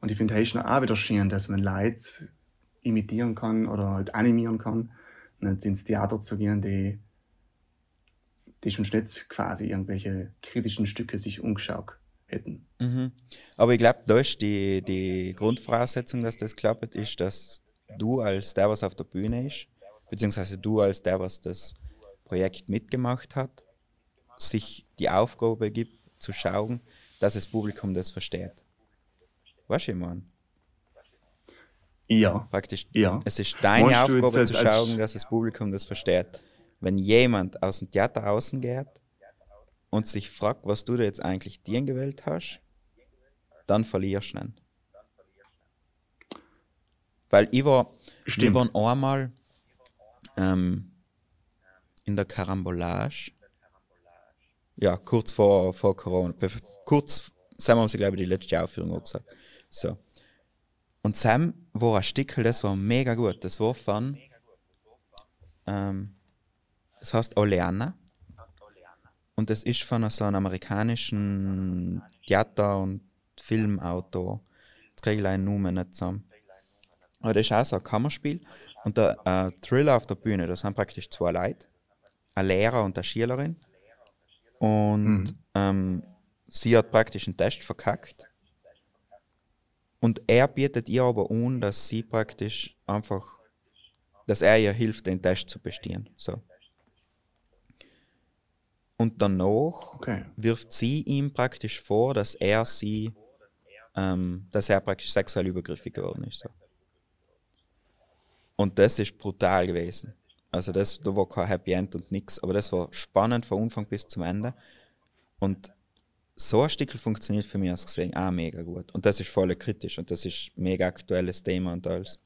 Und ich finde es schon auch wieder schön, dass man Leute imitieren kann oder halt animieren kann, nicht ins Theater zu gehen, die, die schon nicht quasi irgendwelche kritischen Stücke sich umgeschaut hätten. Mhm. Aber ich glaube, da ist die, die Grundvoraussetzung, dass das klappt, ist, dass du als der, was auf der Bühne ist, beziehungsweise du als der, was das Projekt mitgemacht hat, sich die Aufgabe gibt, zu schauen, dass das Publikum das versteht. Weißt du, ich meine? Ja. Praktisch, Ja. es ist deine Meinst Aufgabe zu schauen, dass das Publikum das versteht. Wenn jemand aus dem Theater außen geht und sich fragt, was du da jetzt eigentlich dir gewählt hast, dann verlierst du ihn. Weil ich war, Stimmt. waren einmal ähm, in der Karambolage. Ja, kurz vor, vor Corona. Kurz, Sam haben sie, glaube ich, die letzte Aufführung auch gesagt. So. Und Sam war ein Stickel, das war mega gut. Das war von, ähm, das heißt Oleana. Und das ist von so einem amerikanischen Theater- und Filmautor. Jetzt kriege ich leider den Namen nicht zusammen. Aber das ist auch so ein Kammerspiel. Und der äh, Thriller auf der Bühne, das sind praktisch zwei Leute. Ein Lehrer und eine Schülerin. Und ähm, sie hat praktisch einen Test verkackt. Und er bietet ihr aber an, dass sie praktisch einfach, dass er ihr hilft, den Test zu bestehen. So. Und danach Okay. wirft sie ihm praktisch vor, dass er sie, ähm, dass er praktisch sexuell übergriffig geworden ist. So. Und das ist brutal gewesen. Also das, da war kein Happy End und nix, aber das war spannend von Anfang bis zum Ende. Und so ein Stückel funktioniert für mich als gesehen auch mega gut. Und das ist voll kritisch und das ist ein mega aktuelles Thema und alles.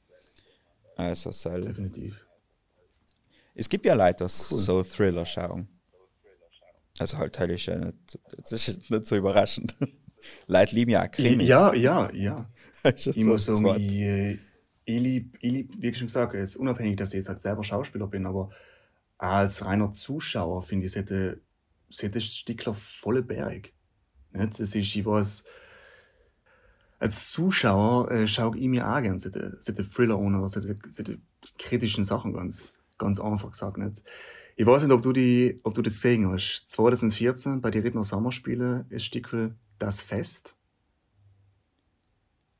Also soll, Definitiv. es gibt ja Leute, die so Thriller schauen. Also halt teil ist ja nicht, das ist nicht so überraschend. [LAUGHS] Leute lieben ja Krimis. Ja, ja, ja. [LAUGHS] Ich so muss Wort. ich, äh, ich lieb, ich lieb, wie schon gesagt, jetzt unabhängig, dass ich jetzt halt selber Schauspieler bin, aber als reiner Zuschauer finde ich, es hätte, es hätte Stickler volle Berg. Nicht? Das ist, ich weiß, als Zuschauer äh, schaue ich mir auch gerne solche, solche Thriller an oder solche, solche kritischen Sachen, ganz, ganz einfach gesagt. Nicht? Ich weiß nicht, ob du, die, ob du das gesehen hast. 2014 bei den Rittner Sommerspiele ist Stickel Das Fest.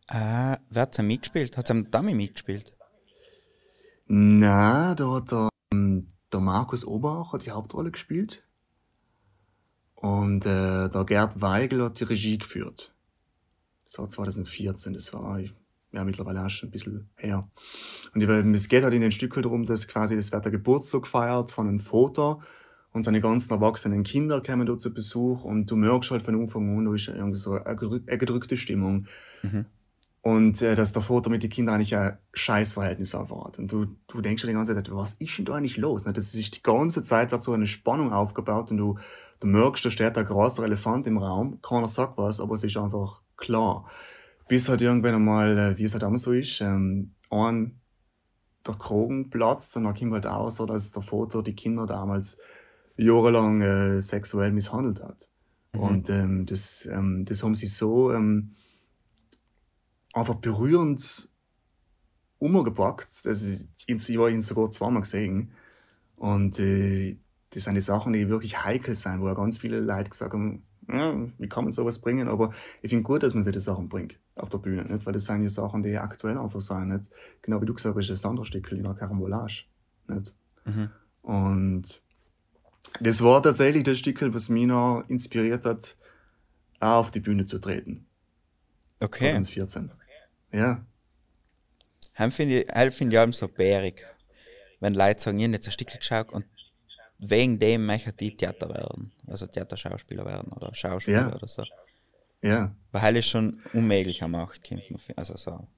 Ah, wer hat es mitgespielt? Hat es am Dummy mitgespielt? Na, da hat der, ähm, der Markus Oberach hat die Hauptrolle gespielt. Und äh, der Gerd Weigel hat die Regie geführt. Das war 2014, das war ja mittlerweile auch schon ein bisschen her. Und es geht halt in den Stück darum, dass quasi das wird der Geburtstag gefeiert von einem Vater und seine ganzen erwachsenen Kinder kommen da zu Besuch und du merkst halt von Anfang an, da ist irgendwie so eine gedrück- eine gedrückte Stimmung. Und äh, dass der Vater mit den Kindern eigentlich ein Scheißverhältnis einfach hat. Und du, du denkst dir die ganze Zeit, was ist denn da eigentlich los? Ne? Das ist die ganze Zeit wird so eine Spannung aufgebaut und du, du merkst, da steht ein großer Elefant im Raum, keiner sagt was, aber es ist einfach klar. Bis halt irgendwann einmal, äh, wie es halt immer so ist, ähm, ein der Krogen platzt und dann kommt halt aus, dass der Vater die Kinder damals jahrelang äh, sexuell misshandelt hat. Und ähm, das, ähm, das haben sie so ähm, einfach berührend umgepackt. Das ist, ich habe ihn sogar zweimal gesehen. Und äh, das sind die Sachen, die wirklich heikel sind, wo ja ganz viele Leute gesagt haben, ja, wie kann man sowas bringen? Aber ich finde gut, dass man solche Sachen bringt auf der Bühne, nicht? weil das sind die Sachen, die aktuell einfach sind. Nicht? Genau wie du gesagt hast, das Sonderstückel in der Karambolage. Nicht? Und das war tatsächlich das Stückel, was mich noch inspiriert hat, auch auf die Bühne zu treten. Okay. 2014. Ja. Heim finde ich, find ich allem so bärig. Wenn Leute sagen, ich habe jetzt ein Stück geschaut und wegen dem möchte die Theater werden. Also Theaterschauspieler werden oder Schauspieler Ja. oder so. Ja. Weil ist schon unmöglich am Macht, kommt man Also so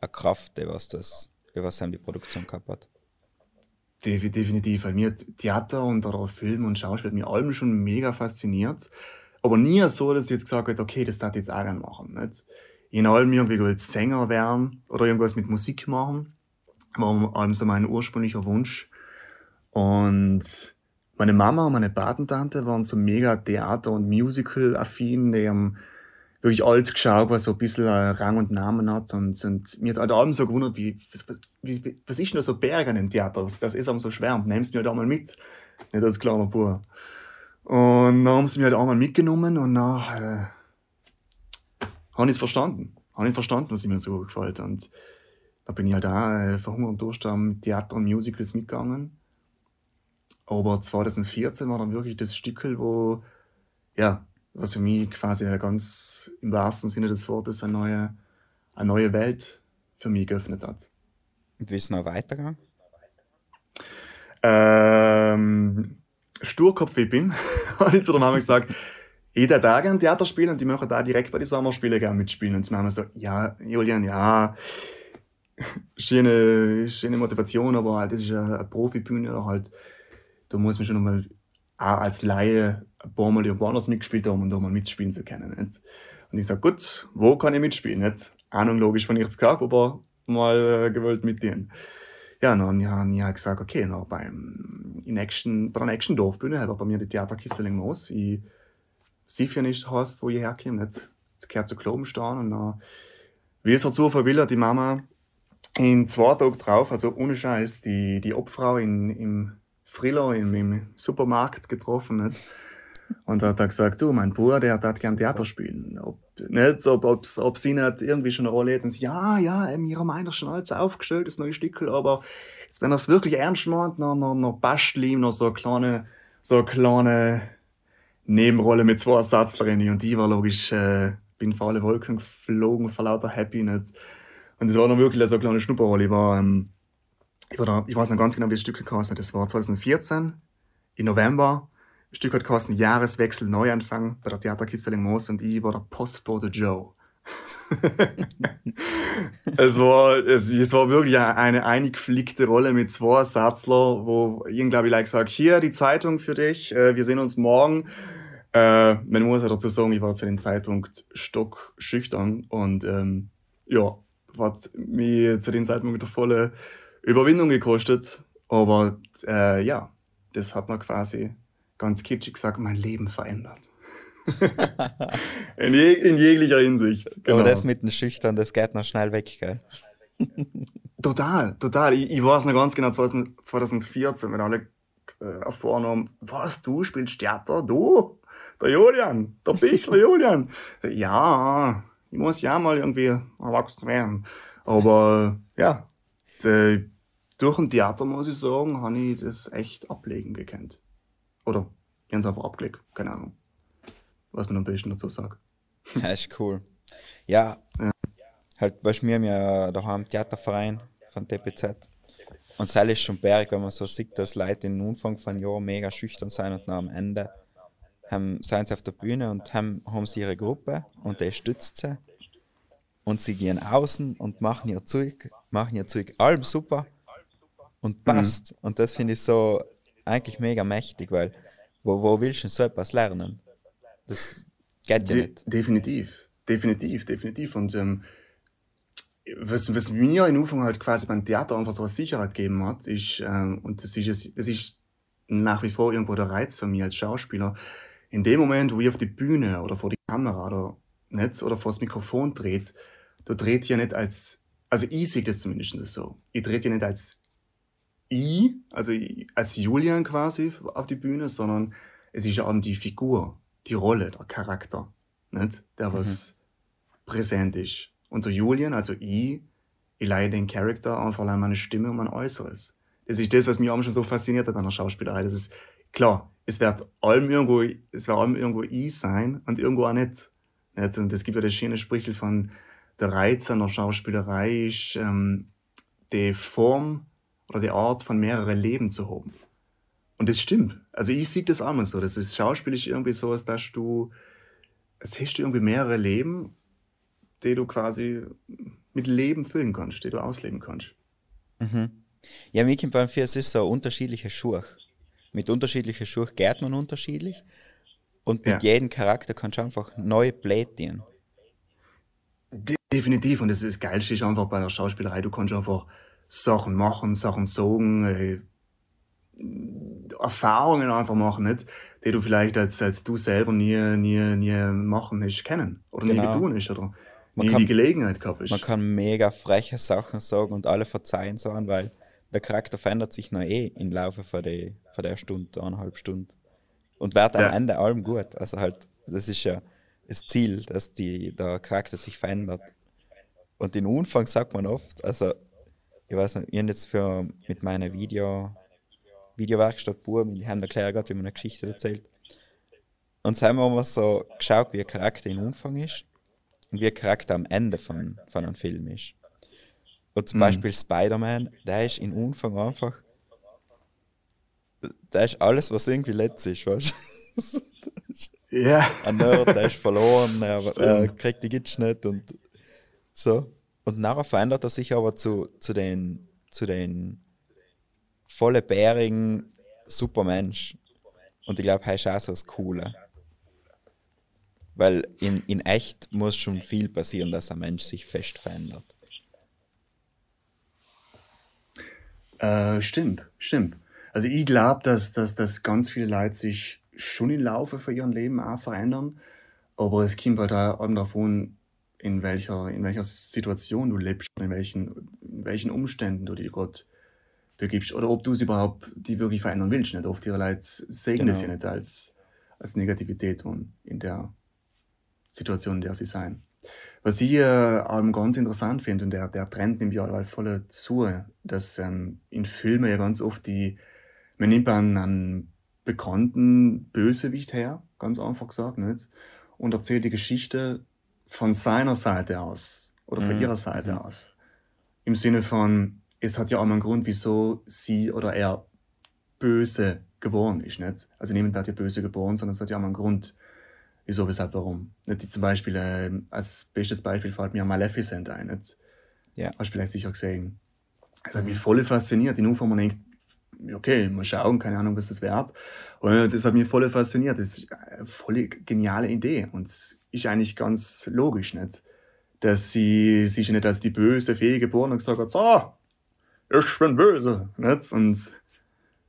eine Kraft, die was das, die was haben die Produktion gehabt hat. Defi- Definitiv, weil mir Theater und oder Film und Schauspiel hat mir allem schon mega fasziniert. Aber nie so, dass ich jetzt gesagt habe, okay, das darf ich jetzt auch gerne machen. Nicht? in allem irgendwie gewollt Sänger werden oder irgendwas mit Musik machen. War allem so mein ursprünglicher Wunsch. Und meine Mama und meine Patentante waren so mega Theater- und Musical-affin. Die haben wirklich alles geschaut, was so ein bisschen Rang und Namen hat. Und, und mir hat halt abends so gewundert, wie, was, wie, was ist denn so Berg an dem Theater? Das ist einem so schwer. Nimmst du mir halt einmal mit. Nicht als kleiner Bub. Und dann haben sie mich halt einmal mitgenommen und dann äh, habe ich es verstanden. Habe ich verstanden, was mir so gefällt. Und da bin ich halt auch äh, verhungert und Durst am Theater und Musicals mitgegangen. Aber 2014 war dann wirklich das Stückel, wo, ja, was für mich quasi ganz im wahrsten Sinne des Wortes eine neue, eine neue Welt für mich geöffnet hat. Und wie ist es noch weitergegangen? Ähm, Sturkopf wie ich bin, [LAUGHS] habe ich zu der Mama gesagt, jeder Tag ein Theater spielen und die möchte da direkt bei den Sommerspielen gerne mitspielen. Und die Mama so, ja, Julian, ja, schöne, schöne Motivation, aber halt, das ist ja eine Profibühne oder halt, da muss man schon nochmal auch als Laie ein paar Mal irgendwo anders mitgespielt haben, um da mal mitspielen zu können. Nicht? Und ich sage, gut, wo kann ich mitspielen? Nicht? Ahnung logisch von nichts gehabt, aber mal äh, gewollt mit denen. Ja, dann habe ich gesagt, okay, na, beim, in nächsten, bei der nächsten Dorfbühne, halt bei mir die Theaterkiste in Moos, ich sicher nicht hast, wo ich herkomme, nicht? Jetzt gehört zu Klobenstein und dann, wie es dazu will, hat die Mama in zwei Tagen drauf, also ohne Scheiß, die, die Obfrau in, im Friller im, im Supermarkt getroffen. Nicht? Und er hat gesagt, du, mein Bruder, der hat gern Theater spielen. Ob, nicht, ob, ob's, ob sie nicht irgendwie schon eine Rolle hätten. Ja, ja, wir haben einer schon alles aufgestellt, das neue Stückel, aber jetzt, wenn er es wirklich ernst meint, dann, dann, dann bastel ihm noch so eine kleine, so eine kleine Nebenrolle mit zwei Ersatzlerinnen. Und die war logisch, äh, bin vor alle Wolken geflogen, vor lauter Happy. Nicht? Und das war dann wirklich so eine kleine Schnupperrolle. Ich war, ähm, ich, war da, ich weiß noch ganz genau, wie das Stück gekostet hat. Das war 2014, im November. Stück hat gekostet Jahreswechsel, Neuanfang bei der Theaterkiste in Moos und ich war der Postbote Joe. [LAUGHS] es, war, es, es war wirklich eine eingeflickte Rolle mit zwei Satzler, wo ich glaube ich like sagt, hier die Zeitung für dich, äh, wir sehen uns morgen. Äh, man muss ja dazu sagen, ich war zu dem Zeitpunkt stockschüchtern und ähm, ja, hat mich zu dem Zeitpunkt eine volle Überwindung gekostet. Aber äh, ja, das hat mir quasi ganz kitschig gesagt, mein Leben verändert. [LAUGHS] in, je, in, jeglicher Hinsicht. Genau. Aber das mit den Schüchtern, das geht noch schnell weg, gell? [LAUGHS] total, total. Ich, ich weiß noch ganz genau, 2014, wenn alle äh, erfahren haben, was, du spielst Theater? Du? Der Julian, der Bichler Julian. [LAUGHS] Ja, ich muss ja mal irgendwie erwachsen werden. Aber ja, die, durch ein Theater, muss ich sagen, habe ich das echt ablegen gekannt. Oder ganz einfach abgelegt, keine Ahnung. Was man am besten dazu sagt. [LAUGHS] Ja, ist cool. Ja, ja. halt, weißt du, wir haben ja daheim Theaterverein von TPZ. Und es ist schon berg, wenn man so sieht, dass Leute im Anfang von Jahr mega schüchtern sein und dann am Ende haben, sind sie auf der Bühne und haben, haben sie ihre Gruppe und der stützt sie. Und sie gehen außen und machen ihr Zeug, machen ihr Zeug allem super und mhm. passt. Mhm. Und das finde ich so eigentlich mega mächtig, weil wo, wo willst du so etwas lernen? Das geht ja De nicht. Definitiv, definitiv, definitiv. Und ähm, was, was mir in Anfang halt quasi beim Theater einfach so eine Sicherheit gegeben hat, ist, ähm, und das ist, das ist nach wie vor irgendwo der Reiz für mich als Schauspieler, in dem Moment, wo ich auf die Bühne oder vor die Kamera oder nicht oder vor das Mikrofon dreht, du dreht ja nicht als, also ich sehe das zumindest so, ich drehe ja nicht als ich, also als Julian quasi auf die Bühne, sondern es ist ja auch die Figur, die Rolle, der Charakter, nicht? der mhm. was präsent ist. Und der Julian, also ich, ich leihe den Charakter einfach allein meine Stimme und mein Äußeres. Das ist das, was mich auch schon so fasziniert hat an der Schauspielerei. Das ist klar, es wird allem irgendwo, es wird allem irgendwo ich sein und irgendwo auch nicht. nicht? Und es gibt ja das schöne Sprichel von der Reiz an der Schauspielerei ist ähm, die Form oder die Art von mehreren Leben zu haben. Und das stimmt. Also ich sehe das auch mal so. Das ist schauspielisch irgendwie so, als dass du, als hast du irgendwie mehrere Leben, die du quasi mit Leben füllen kannst, die du ausleben kannst. Mhm. Ja, mir kommt beim Fies ist so unterschiedliche Schuhe. Mit unterschiedlichen Schuhen geht man unterschiedlich und mit ja. jedem Charakter kannst du einfach neue plädieren. Definitiv. Und das, das Geilste ist einfach bei der Schauspielerei, du kannst einfach Sachen machen, Sachen sagen, äh, Erfahrungen einfach machen, nicht? die du vielleicht als, als du selber nie, nie, nie machen hast kennen oder genau. nie getun hast oder man nie kann, die Gelegenheit gehabt hast. Man kann mega freche Sachen sagen und alle verzeihen sagen, weil der Charakter verändert sich noch eh im Laufe von der, von der Stunde, eineinhalb Stunden und wird am ja. Ende allem gut. Also halt, das ist ja das Ziel, dass die, der Charakter sich verändert. Und den Anfang sagt man oft, also ich weiß nicht, ich habe jetzt für, mit meiner Video, Videowerkstatt Buben, die haben da gerade, wie man eine Geschichte erzählt. Und so haben wir mal so geschaut, wie ein Charakter im Anfang ist und wie ein Charakter am Ende von, von einem Film ist. Und zum mhm. Beispiel Spider-Man, der ist im Anfang einfach. Der ist alles, was irgendwie letztes ist, weißt du? Ja. Ein Nerd, der ist verloren, er, er kriegt die Gitsch nicht und so. Und nachher verändert er sich aber zu, zu den, zu den volle bärigen Supermensch. Und ich glaube, ist auch so das Coole. Weil in, in echt muss schon viel passieren, dass ein Mensch sich fest verändert. Äh, stimmt, stimmt. Also ich glaube, dass, dass, dass ganz viele Leute sich schon im Laufe von ihrem Leben auch verändern. Aber es kommt halt auch davon, in welcher, in welcher Situation du lebst, in welchen, in welchen Umständen du dich gerade begibst. Oder ob du es überhaupt die wirklich verändern willst. Nicht? Oft ihre Leute sehen genau. es ja nicht als, als Negativität und in der Situation, in der sie sein. Was ich äh, ganz interessant finde, und der, der Trend nimmt ja voll zu, dass ähm, in Filmen ja ganz oft die, man nimmt einen, einen bekannten Bösewicht her, ganz einfach gesagt, nicht? und erzählt die Geschichte von seiner Seite aus oder von mhm. ihrer Seite mhm. aus. Im Sinne von, es hat ja auch mal einen Grund, wieso sie oder er böse geboren ist. Nicht? Also niemand wird ja böse geboren, sondern es hat ja auch mal einen Grund, wieso, weshalb, warum. Nicht? Die zum Beispiel, äh, als bestes Beispiel fällt mir Maleficent ein. Nicht? Ja. Hast du vielleicht sicher gesehen. Es hat mich voll fasziniert. In Anfang man denkt, okay, mal schauen, keine Ahnung, was das wert. Und das hat mich voll fasziniert. Das ist eine voll geniale Idee und ist eigentlich ganz logisch, nicht? Dass sie sich nicht als die böse Fee geboren und gesagt hat, so, ich bin böse, nicht? Und,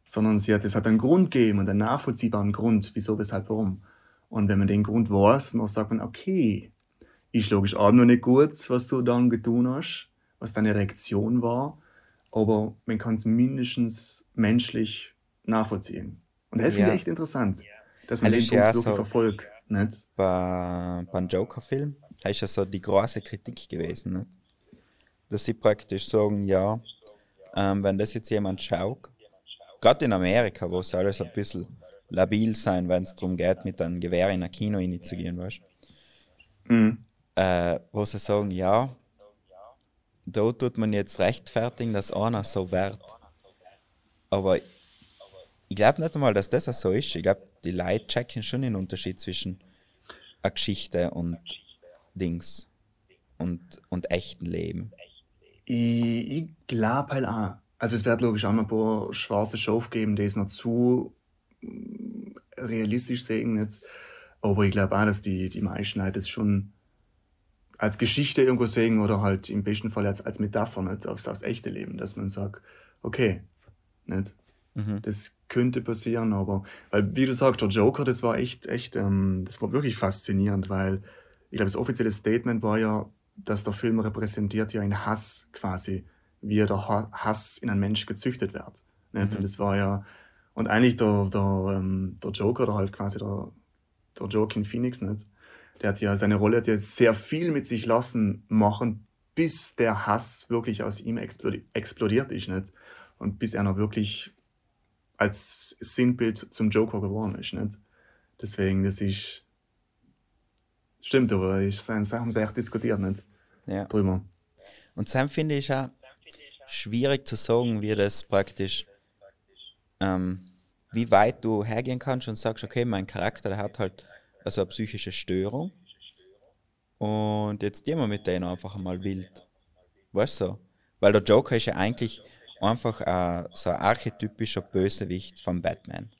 sondern sie hat, es hat einen Grund gegeben und einen nachvollziehbaren Grund, wieso, weshalb, warum. Und wenn man den Grund weiß, dann sagt man, okay, ist logisch auch noch nicht gut, was du dann getan hast, was deine Reaktion war aber man kann es mindestens menschlich nachvollziehen. Und das finde ich echt interessant, dass man den Punkt ja so verfolgt. Nicht? Bei, beim Joker-Film ist ja so die große Kritik gewesen. Nicht? Dass sie praktisch sagen, ja, ähm, wenn das jetzt jemand schaut, gerade in Amerika, wo es alles ein bisschen labil sein, wenn es darum geht, mit einem Gewehr in ein Kino reinzugehen, weißt du? Mhm. Äh, wo sie sagen, ja, da tut man jetzt rechtfertigen, dass einer so wird. Aber ich glaube nicht einmal, dass das so ist. Ich glaube, die Leute checken schon den Unterschied zwischen einer Geschichte und Dings und, und echten Leben. Ich, ich glaube halt auch. Also es wird logisch auch noch ein paar schwarze Schafe geben, die es noch zu mm, realistisch sehen jetzt. Aber ich glaube auch, dass die, die meisten Leute es schon als Geschichte irgendwo sehen oder halt im besten Fall als, als Metapher nicht aufs, aufs echte Leben, dass man sagt, okay, nicht? Mhm. Das könnte passieren, aber weil, wie du sagst, der Joker, das war echt, echt, ähm, das war wirklich faszinierend, weil ich glaube, das offizielle Statement war ja, dass der Film repräsentiert ja einen Hass quasi, wie der Hass in einen Mensch gezüchtet wird. Nicht? Mhm. Und das war ja, und eigentlich der, der, ähm, der Joker, oder halt quasi der, der Joaquin Phoenix, nicht? Der hat ja seine Rolle hat ja sehr viel mit sich lassen machen, bis der Hass wirklich aus ihm explodiert ist, nicht? Und bis er noch wirklich als Sinnbild zum Joker geworden ist, nicht? Deswegen, das ist. Stimmt, aber ich haben sie echt diskutiert, nicht? Ja. Drüber. Und dann finde ich auch schwierig zu sagen, wie das praktisch, ähm, wie weit du hergehen kannst und sagst, okay, mein Charakter, der hat halt also eine psychische Störung. Und jetzt gehen wir mit denen einfach mal wild. Weißt du? Weil der Joker ist ja eigentlich einfach ein, so ein archetypischer Bösewicht von Batman.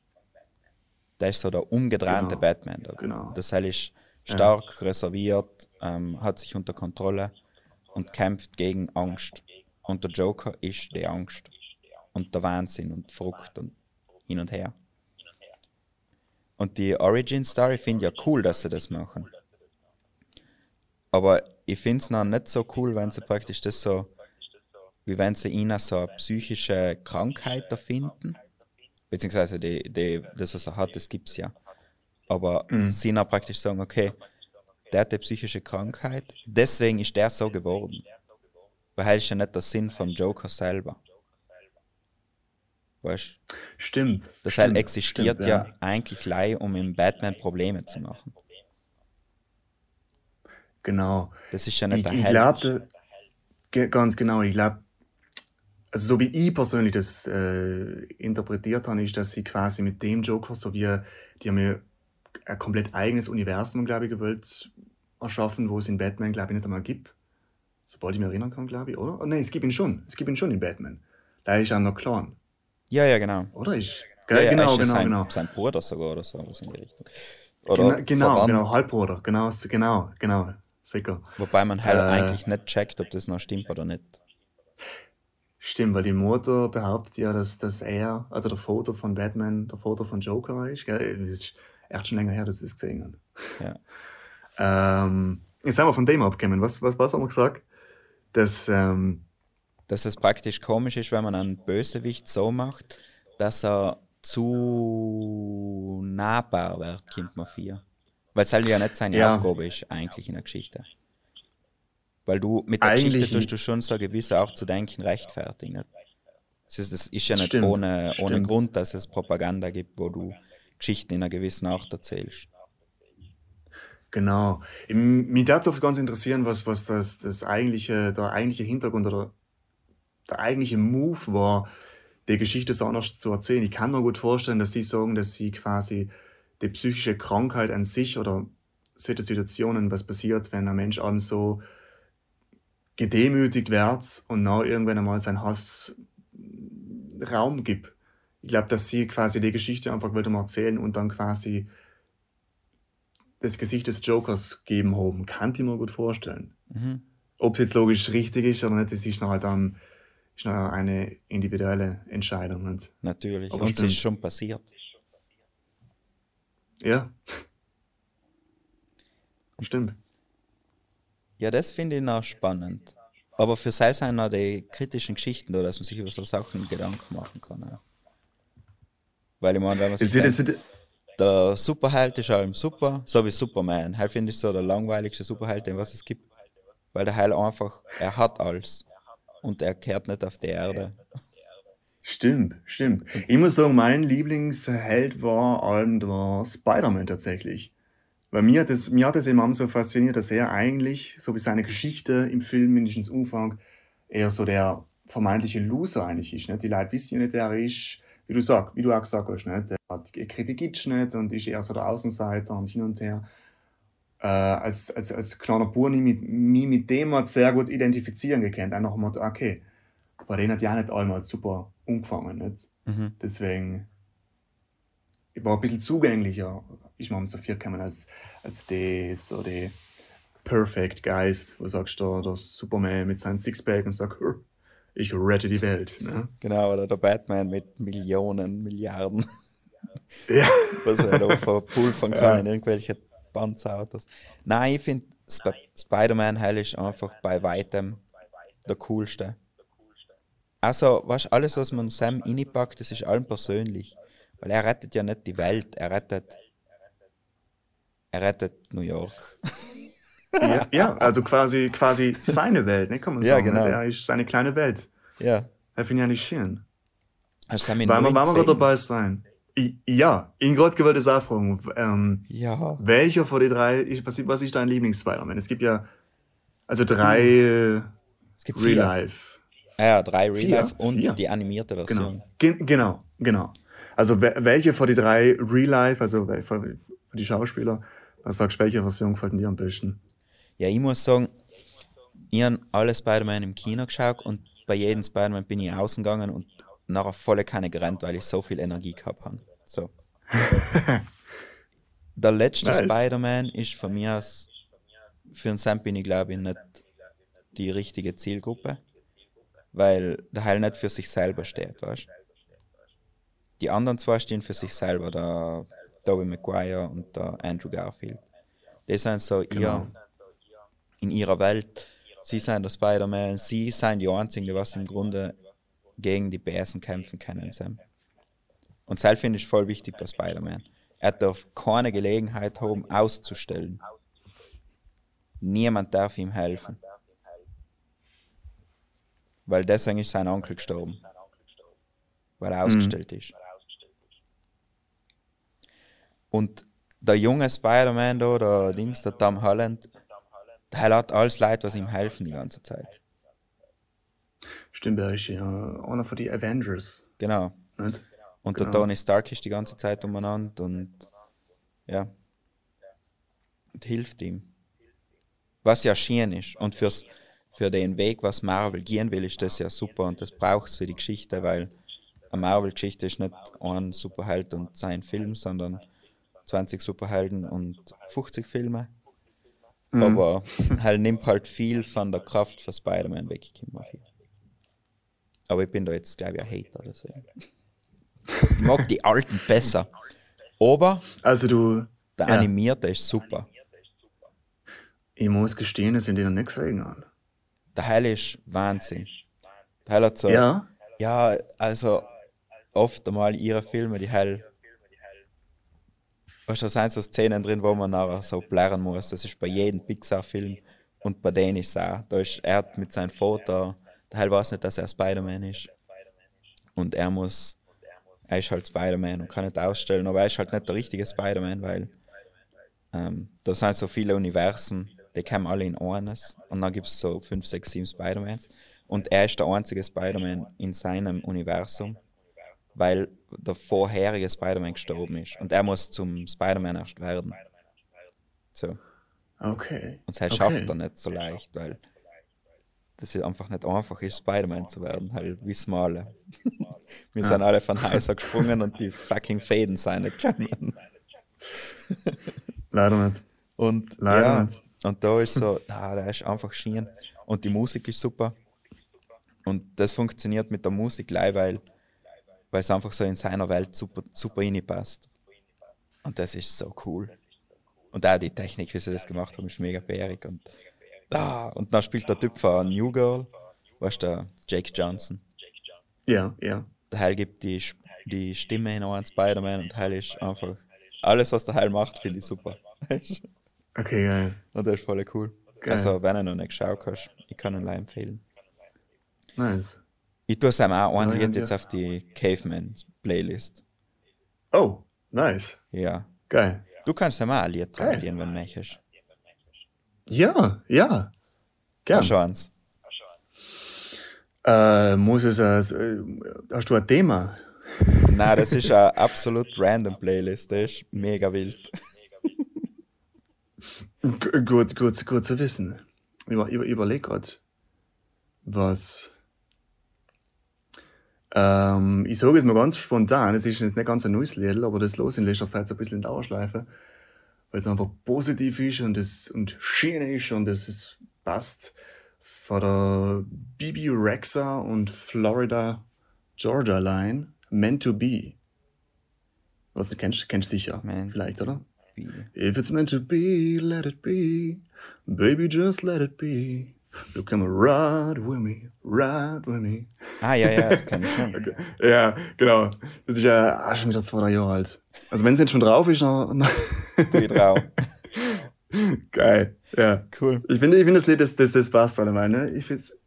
Der ist so der umgedrehte genau. Batman. Da. Genau. Das heißt, ist stark ja. reserviert, ähm, hat sich unter Kontrolle. und kämpft gegen Angst. Und der Joker ist die Angst. Und der Wahnsinn und Frucht und hin und her. Und die Origin Story finde ich ja cool, dass sie das machen. Aber ich finde es noch nicht so cool, wenn sie praktisch das so, wie wenn sie ihnen so eine psychische Krankheit erfinden. Beziehungsweise die, die, das, was er hat, das gibt es ja. Aber Mhm. sie dann praktisch sagen, okay, der hat eine psychische Krankheit, deswegen ist der so geworden. Weil das ist ja nicht der Sinn vom Joker selber. Weißt? Stimmt. Das stimmt, halt existiert stimmt, ja, eigentlich lei, um im Batman Probleme zu machen. Genau. Das ist ja nicht Ich, der ich glaube, ge- ganz genau, ich glaube, also so wie ich persönlich das äh, interpretiert habe, ist, dass sie quasi mit dem Joker, so wie die haben ja ein komplett eigenes Universum, glaube ich, gewollt erschaffen, wo es in Batman, glaube ich, nicht einmal gibt. Sobald ich mich erinnern kann, glaube ich, oder? Oh, nein, es gibt ihn schon. Es gibt ihn schon in Batman. Da ist er noch Clan, Ja, ja, genau. oder? Ist, gell? ja, genau, ist genau, sein, genau. sein Bruder sogar oder so, was in die Richtung. Genau, Oder genau, verwandt, genau, Halbbruder, genau, genau, genau, sicher. Wobei man halt Äh. eigentlich nicht checkt, ob das noch stimmt oder nicht. Stimmt, weil die Mutter behauptet ja, dass, dass er, also der Foto von Batman, der Foto von Joker ist. Gell? Das ist echt schon länger her, dass ich es gesehen habe. Ja. [LAUGHS] Ähm, jetzt sind wir von dem abgekommen. Was, was, was haben wir gesagt? Dass, ähm, Dass es praktisch komisch ist, wenn man einen Bösewicht so macht, dass er zu nahbar wird, man vier. Weil es halt ja nicht seine Ja. Aufgabe ist, eigentlich in der Geschichte. Weil du mit der Eigentlich- Geschichte tust du schon so gewisse auch zu denken rechtfertigen. Das ist, das ist ja nicht Stimmt, ohne, ohne stimmt. Grund, dass es Propaganda gibt, wo du Geschichten in einer gewissen Art erzählst. genau. Mich darf es ganz interessieren, was, was das, das eigentliche, der eigentliche Hintergrund oder der eigentliche Move war, die Geschichte so anders zu erzählen. Ich kann mir gut vorstellen, dass Sie sagen, dass Sie quasi die psychische Krankheit an sich oder solche Situationen, was passiert, wenn ein Mensch einem so gedemütigt wird und dann irgendwann einmal seinen Hass Raum gibt. Ich glaube, dass sie quasi die Geschichte einfach wieder mal erzählen und dann quasi das Gesicht des Jokers geben haben. Kann ich mir gut vorstellen. Mhm. Ob es jetzt logisch richtig ist oder nicht, das ist noch halt dann ist noch eine individuelle Entscheidung. Und, Natürlich. Und es stimmt. ist schon passiert. ja. [LAUGHS] Stimmt. Ja, das finde ich noch spannend. Aber für sind noch die kritischen Geschichten da, dass man sich über so Sachen Gedanken machen kann. Ja. Weil ich meine, wenn man sich denkt, das, der Superheld ist allem super, so wie Superman. Halt finde ich so der langweiligste Superheld, den was es gibt. Weil der Heil einfach, er hat alles. Und er kehrt nicht auf die Erde. Stimmt, stimmt. Ich muss sagen, mein Lieblingsheld war allem der Spider-Man tatsächlich. Weil mir hat, das, mir hat das eben auch so fasziniert, dass er eigentlich, so wie seine Geschichte im Film mindestens Umfang, eher so der vermeintliche Loser eigentlich ist. Nicht? Die Leute wissen ja nicht, wer er ist, wie du, sag, wie du auch gesagt hast. Nicht? Er hat Kritik nicht und ist eher so der Außenseiter und hin und her. Äh, als, als, als kleiner Bub mich mit, mich mit dem hat sehr gut identifizieren gekannt. Einfach mal, okay, bei denen hat ja nicht einmal super umgefangen. Nicht? Mhm. Deswegen ich war ein bisschen zugänglicher, ist mir so viel gekommen als, als die, so die Perfect Guys, wo sagst du, der Superman mit seinem Sixpack und sagt, "Hör, ich rette die Welt. Ne? Genau, oder der Batman mit Millionen, Milliarden, Ja. was er da verpulvern kann [LAUGHS] Ja. in irgendwelche Panzerautos. Nein, ich finde, Sp Spider-Man Heil ist einfach bei weitem der coolste. Also, was alles, was man Sam inpackt, das ist allem persönlich. Weil er rettet ja nicht die Welt, er rettet. Er rettet New York. ja, ja, also quasi, quasi seine Welt, ne, kann man [LAUGHS] Ja, sagen. genau. Er ist seine kleine Welt. Ja. Das finde ich eigentlich schön. Hast du Sam in Weil 19? gerade dabei sein. Ja, in auch fragen. Ähm, Ja. Welcher von den drei, was, was ist dein Lieblings-Spider-Man? Es gibt ja, also drei äh, Es gibt Real vier. Life. Ah ja, drei Real Vier? Life und Vier. die animierte Version. Genau. Gen genau, genau. Also we welche von den drei Real Life, also von von die Schauspieler, was sagst du, welche Version gefällt dir am besten? Ja, ich muss sagen, ich habe alle Spider-Man im Kino geschaut und bei jedem Spider-Man bin ich außen gegangen und nachher volle Kanne gerannt, weil ich so viel Energie gehabt habe. So. [LAUGHS] Der letzte Nice. Spider-Man ist von mir aus, für einen Sam bin ich glaube ich nicht die richtige Zielgruppe, weil der Heil nicht für sich selber steht, weißt Die anderen zwei stehen für sich selber, der Tobey Maguire und der Andrew Garfield. Die sind so Genau. ihr, in ihrer Welt. Sie sind der Spider-Man, sie sind die Einzigen, die was im Grunde gegen die Bären kämpfen können. Sam. Und selbst finde ich voll wichtig, der Spider-Man. Er darf keine Gelegenheit haben, auszustellen. Niemand darf ihm helfen. Weil deswegen ist sein Onkel gestorben. Weil er ausgestellt ist. Und der junge Spider-Man da, der Dings, der Tom Holland, der hat alles Leid, was ihm helfen die ganze Zeit. Stimmt, er ist ja einer von den Avengers. Genau. Nicht? Und Genau. der Tony Stark ist die ganze Zeit umeinander und ja. Und hilft ihm. Was ja schön ist. Und fürs, für den Weg, was Marvel gehen will, ist das ja super und das braucht es für die Geschichte, weil eine Marvel-Geschichte ist nicht ein Superheld und sein Film, sondern 20 Superhelden und 50 Filme. Aber [LAUGHS] halt nimmt halt viel von der Kraft für Spider-Man weg. Aber ich bin da jetzt, glaube ich, ein Hater. Deswegen. Ich mag die alten besser. Aber Also du, der Ja. animierte ist super. ich muss gestehen, dass ich den noch nicht gesehen habe. Der Heil ist Wahnsinn. Der Heil hat so. Ja, Ja? also oft einmal ihre Filme, die Heil. Weißt du, da sind so Szenen drin, wo man nachher so blären muss. Das ist bei jedem Pixar-Film und bei denen ist es auch. Da ist er mit seinem Foto, der Heil weiß nicht, dass er Spider-Man ist. Und er muss, er ist halt Spider-Man und kann nicht ausstellen, aber er ist halt nicht der richtige Spider-Man, weil ähm, da sind so viele Universen, die kommen alle in eines und dann gibt es so 5, 6, 7 Spider-Mans und er ist der einzige Spider-Man in seinem Universum, weil der vorherige Spider-Man gestorben ist und er muss zum Spider-Man erst werden. So. Okay. Und das okay. schafft er nicht so leicht, weil das ist einfach nicht einfach ist, Spider-Man zu werden, halt wissen wir alle. Wir sind alle von Heiser gesprungen und die fucking Fäden sind nicht gekommen. [LAUGHS] Leider nicht. Und, Leider ja, nicht. und da ist so, [LAUGHS] na, der ist einfach schien. Und die Musik ist super. Und das funktioniert mit der Musik gleich, weil, weil es einfach so in seiner Welt super, super reinpasst. Und das ist so cool. Und auch die Technik, wie sie das gemacht haben, ist mega bärig. Und, ah, und dann spielt der Typ von New Girl, weißt du, der Jake Johnson. Ja, ja. Der Heil gibt die, die Stimme in einen Spider-Man und Heil ist einfach. Alles, was der Heil macht, finde ich super. [LAUGHS] Okay, geil. Und das ist voll cool. Geil. Also, wenn du noch nicht geschaut hast, ich kann ihn leider empfehlen. Nice. Ich tue es ihm auch ein Lied jetzt auf die Caveman-Playlist. Oh, nice. Ja. Geil. Du kannst ihm auch ein Lied tragen, wenn du möchtest. Ja, ja. Gern. Chance. Äh, muss es, äh, hast du ein Thema? Nein, das ist eine absolut random Playlist. Das ist mega wild. G gut, gut, gut zu wissen. Ich, über, über, überleg grad, was. Ähm, ich sage es mal ganz spontan, es ist jetzt nicht ganz ein neues Lied, aber das los in letzter Zeit so ein bisschen in Dauerschleife, weil es einfach positiv ist und es und schön ist und es ist, passt. Von der Bibi Rexa und Florida Georgia Line, Meant to Be. Was du kennst, kennst sicher, Meant vielleicht, oder? Wie- If it's meant to be, let it be. Baby, just let it be. You come ride with me, ride with me. Ah, ja, ja, das kann ich schon. [LAUGHS] Ja, genau. Das ist ja ah, schon wieder zwei, drei Jahre alt. Also wenn es jetzt schon drauf ist, dann... Du ich trau. [LAUGHS] Geil, ja. Cool. Ich finde, ich finde das Lied, das, das, das passt allemal, ne? If it's,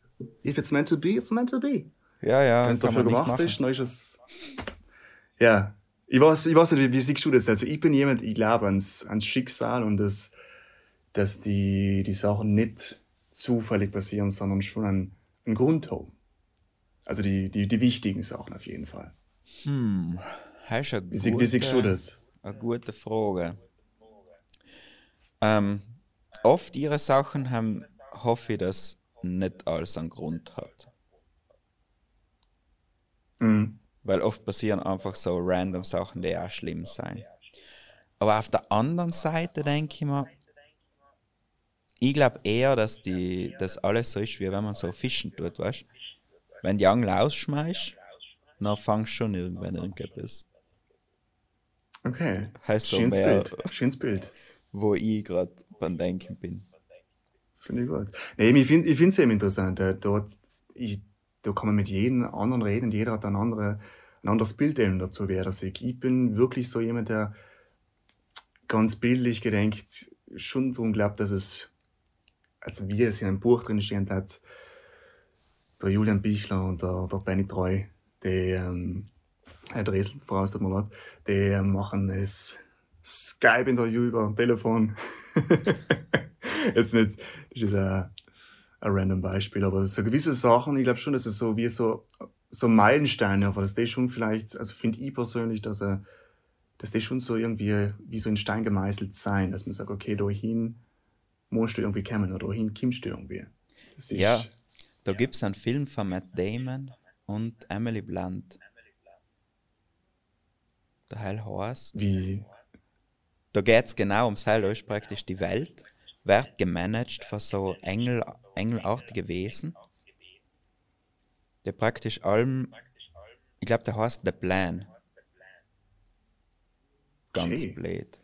if it's meant to be, it's meant to be. Ja, ja, Wenn es dafür gemacht ist, dann ist es... Ja. Ich weiß, ich weiß nicht, wie, wie siehst du das? Also ich bin jemand, ich glaube ans, ans Schicksal und das, dass die, die Sachen nicht zufällig passieren, sondern schon einen, einen Grund haben. Also die, die, die wichtigen Sachen auf jeden Fall. Hm, hast du Wie, sie- wie siehst du gute- das? Eine gute Frage. Ähm, oft ihre Sachen haben, hoffe ich, dass nicht alles einen Grund hat. Mhm. Weil oft passieren einfach so random Sachen, die auch schlimm sein. Aber auf der anderen Seite denke ich mir, Ich glaube eher, dass die, das alles so ist, wie wenn man so fischen tut, weißt du? Wenn die Angel ausschmeißt, dann fangst du schon irgendwann irgendetwas. Okay. Heißt so Schönes mehr, Bild. Schönes Bild. wo ich gerade beim Denken bin. Finde ich gut. Nee, ich finde ich es eben interessant. äh, Dort, ich, da kann man mit jedem anderen reden und jeder hat ein, andere, ein anderes Bild eben dazu, wer er sich. Ich bin wirklich so jemand, der ganz bildlich gedenkt, schon darum glaubt, dass es, also wie es in einem Buch drin stehen hat, der Julian Bichler und der, der Benny Treu, die, ähm, Dresel, voraus, tut mir leid, die äh, machen das Skype-Interview über Telefon. [LAUGHS] Jetzt nicht, das ist ein, ein random Beispiel, aber so gewisse Sachen, ich glaube schon, dass es so wie so, so Meilensteine, aber dass die schon vielleicht, also finde ich persönlich, dass er, dass die schon so irgendwie wie so in Stein gemeißelt sein, dass man sagt, okay, dahin musst du irgendwie kommen oder dahin kommst du irgendwie. Ja, da gibt es einen Film von Matt Damon und Emily Blunt. Der Heil heißt. Wie, Da geht es genau ums Heil, da ist praktisch die Welt, wird gemanagt von so Engel, engelartige Wesen, der praktisch allem, ich glaube, der heißt The Plan. Ganz Okay. blöd.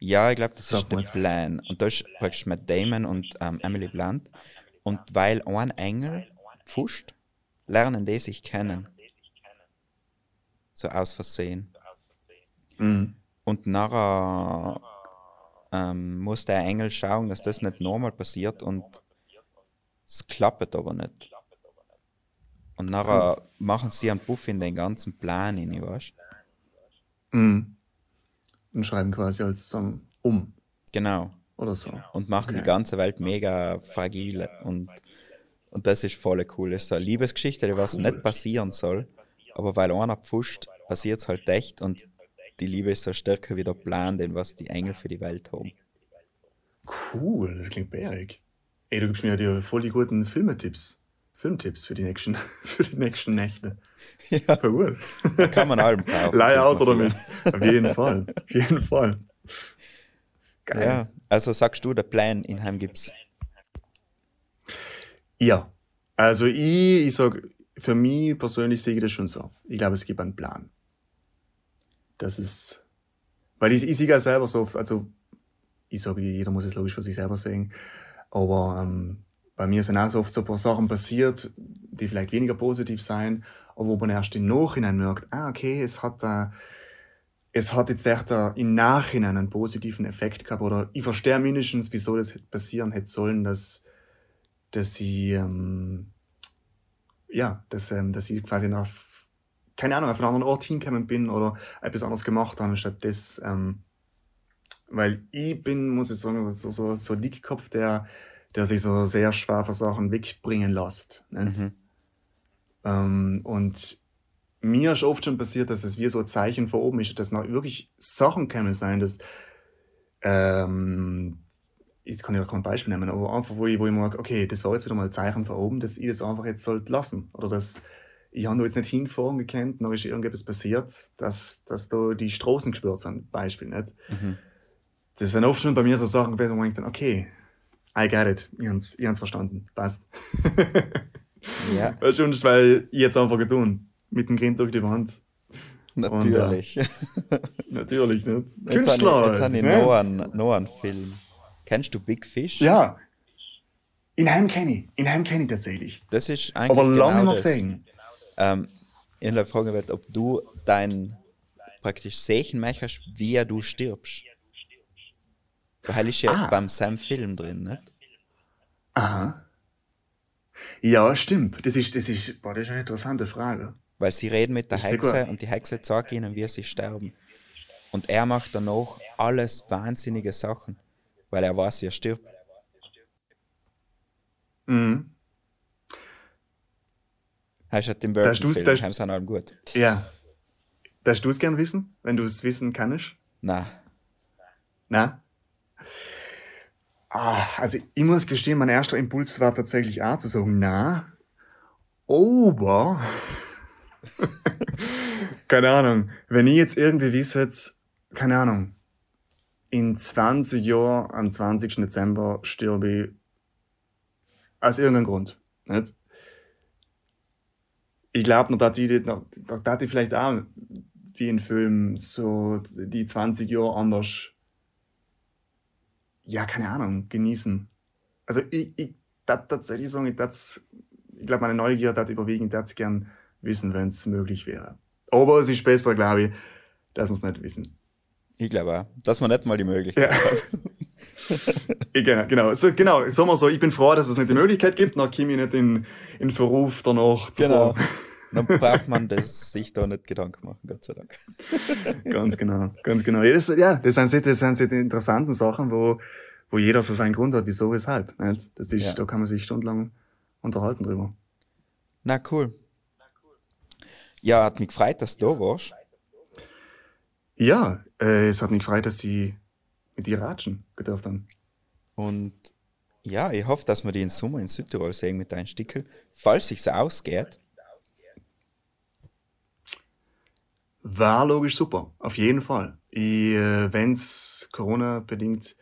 Ja, ich glaube, das Sag ist der mal. Plan. Und da ist praktisch mit Damon und ähm, Emily Blunt. Und weil ein Engel pfuscht, lernen die sich kennen. So aus Versehen. Mhm. Und nachher ähm, muss der Engel schauen, dass das nicht normal passiert und es klappt aber nicht. Und nachher machen sie einen Puff in den ganzen Plan rein, weißt du? Mhm. Und schreiben quasi als Song um Genau. oder so. Und machen die Okay. ganze Welt mega fragil. Und, und das ist voll cool. Das ist so eine Liebesgeschichte, die was Cool. nicht passieren soll. Aber weil einer pfuscht, passiert es halt echt und die Liebe ist so stärker wie der Plan, den was die Engel für die Welt haben. Cool, das klingt bärig. Ey, du gibst mir ja die voll die guten Filmetipps. Filmtipps für die nächsten, [LAUGHS] für die nächsten Nächte. [LAUGHS] Ja, Voll gut. kann man allem brauchen. [LAUGHS] Leih Kriegt aus oder mit. Auf jeden Fall. Auf jeden Fall. Geil. Ja, also sagst du, der Plan in Heim gibt's. Ja. Also ich, ich sag, für mich persönlich sehe ich das schon so. Ich glaube, es gibt einen Plan. Das ist, weil ich, ich sehe ja selber so, also ich sage, jeder muss es logisch für sich selber sehen, aber ähm, bei mir sind auch so oft so ein paar Sachen passiert, die vielleicht weniger positiv sein, aber wo man erst im Nachhinein merkt, ah, okay, es hat da, es hat jetzt echt da im Nachhinein einen positiven Effekt gehabt. Oder ich verstehe mindestens, wieso das passieren hätte sollen, dass, dass ich, ähm, ja, dass, ähm, dass ich quasi nach, keine Ahnung, auf einen anderen Ort hingekommen bin oder etwas anderes gemacht habe, statt das, ähm, weil ich bin, muss ich sagen, so, so, so Dickkopf, der, der sich so sehr schwer von Sachen wegbringen lässt. Mhm. Ähm, und mir ist oft schon passiert, dass es wie so ein Zeichen von oben ist, dass noch wirklich Sachen können sein, dass ähm, jetzt kann ich auch kein Beispiel nehmen, aber einfach, wo ich, wo ich merke, okay, das war jetzt wieder mal ein Zeichen von oben, dass ich das einfach jetzt sollte lassen. Oder dass ich habe da jetzt nicht hinfahren gekannt, dann ist irgendetwas passiert, dass, dass da die Straßen gespürt sind, Beispiel, nicht? Mhm. Das sind oft schon bei mir so Sachen gewesen, wo man denkt, dann, okay, I get it, ich hab's, ich hab's verstanden, passt. [LAUGHS] Ja, Weißt du, und weil ich jetzt einfach getan. Mit dem Grind durch die Wand. natürlich. [LAUGHS] Natürlich nicht. Jetzt Künstler. habe ich, jetzt habe ich nicht? noch, einen, noch einen Film. Kennst du Big Fish? Ja. In Heim kenne ich. In Heim kenne ich tatsächlich. Das ist eigentlich Aber lange genau noch das. gesehen. Ähm, ich habe fragen wollte, ob du dein praktisch sehen möchtest, wie du stirbst. Weil ist ja Ah. beim Sam Film drin, nicht? Aha. Ja, stimmt. Das ist, das ist, boah, das ist eine interessante Frage. Weil sie reden mit der Hexe und die Hexe zeigt ihnen, wie sie sterben. Und er macht danach alles wahnsinnige Sachen, weil er weiß, wie er stirbt. Mhm. Hast du den Da hast Burton du's- Film? da hast- Haben sie allem gut. Ja. Darfst du es gern wissen, wenn du es wissen kannst? Na, Na? Ah, also ich muss gestehen, mein erster Impuls war tatsächlich auch zu sagen, na, aber, [LAUGHS] keine Ahnung, wenn ich jetzt irgendwie wisse, keine Ahnung, in 20 Jahren, am 20. Dezember, sterbe ich aus irgendeinem Grund. Nicht? Ich glaube, noch, dass ich, noch, dass ich vielleicht auch wie in Filmen so die 20 Jahre anders, ja, keine Ahnung, genießen. Also ich, ich tatsächlich sagen, ich, ich glaube, meine Neugier hat überwiegend, ich gern wissen, wenn es möglich wäre. Aber es ist besser, glaube ich, dass wir es nicht wissen. Ich glaube auch, dass man nicht mal die Möglichkeit ja. hat. [LAUGHS] genau, genau. So, genau, sagen wir so, ich bin froh, dass es nicht die Möglichkeit gibt, komme ich nicht in, in Verruf danach zu Genau. Fragen. Dann braucht man das, sich da nicht Gedanken machen, Gott sei Dank. [LAUGHS] ganz genau, ganz genau. Ja, das, ja, das sind, das sind die interessanten Sachen, wo, wo jeder so seinen Grund hat, wieso, weshalb. Nicht? Das ist, ja. Da kann man sich stundenlang unterhalten drüber. Na cool. Ja, hat mich gefreut, dass du da warst. Ja, äh, es hat mich gefreut, dass Sie mit dir ratschen gedurft haben. Und ja, ich hoffe, dass wir die im Sommer in Südtirol sehen mit deinen Stickel, falls sich's ausgeht. War logisch super, auf jeden Fall. äh, Wenn es Corona-bedingt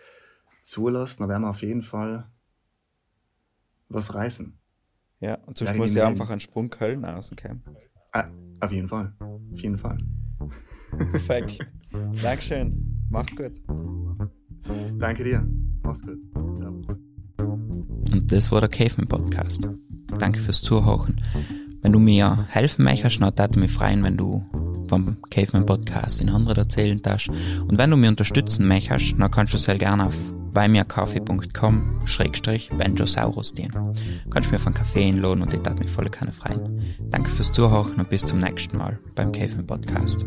zulässt, dann werden wir auf jeden Fall was reißen. Ja, und sonst muss ja einfach einen Sprung Köln rauskommen. Ah, auf jeden Fall, auf jeden Fall. Perfekt. Dankeschön. Mach's gut. Danke dir. Mach's gut. Servus. Und das war der Caveman Podcast. Danke fürs Zuhören. Wenn du mir helfen möchtest, dann würde mich freuen, wenn du vom Caveman Podcast in anderen erzählen darfst. Und wenn du mir unterstützen möchtest, dann kannst du sehr gerne auf beimirkaffee.com schrägstrich Benjosaurus dienen. Du kannst mir von Kaffee einladen und ich darf mich voll keine freuen. Danke fürs Zuhören und bis zum nächsten Mal beim Caveman Podcast.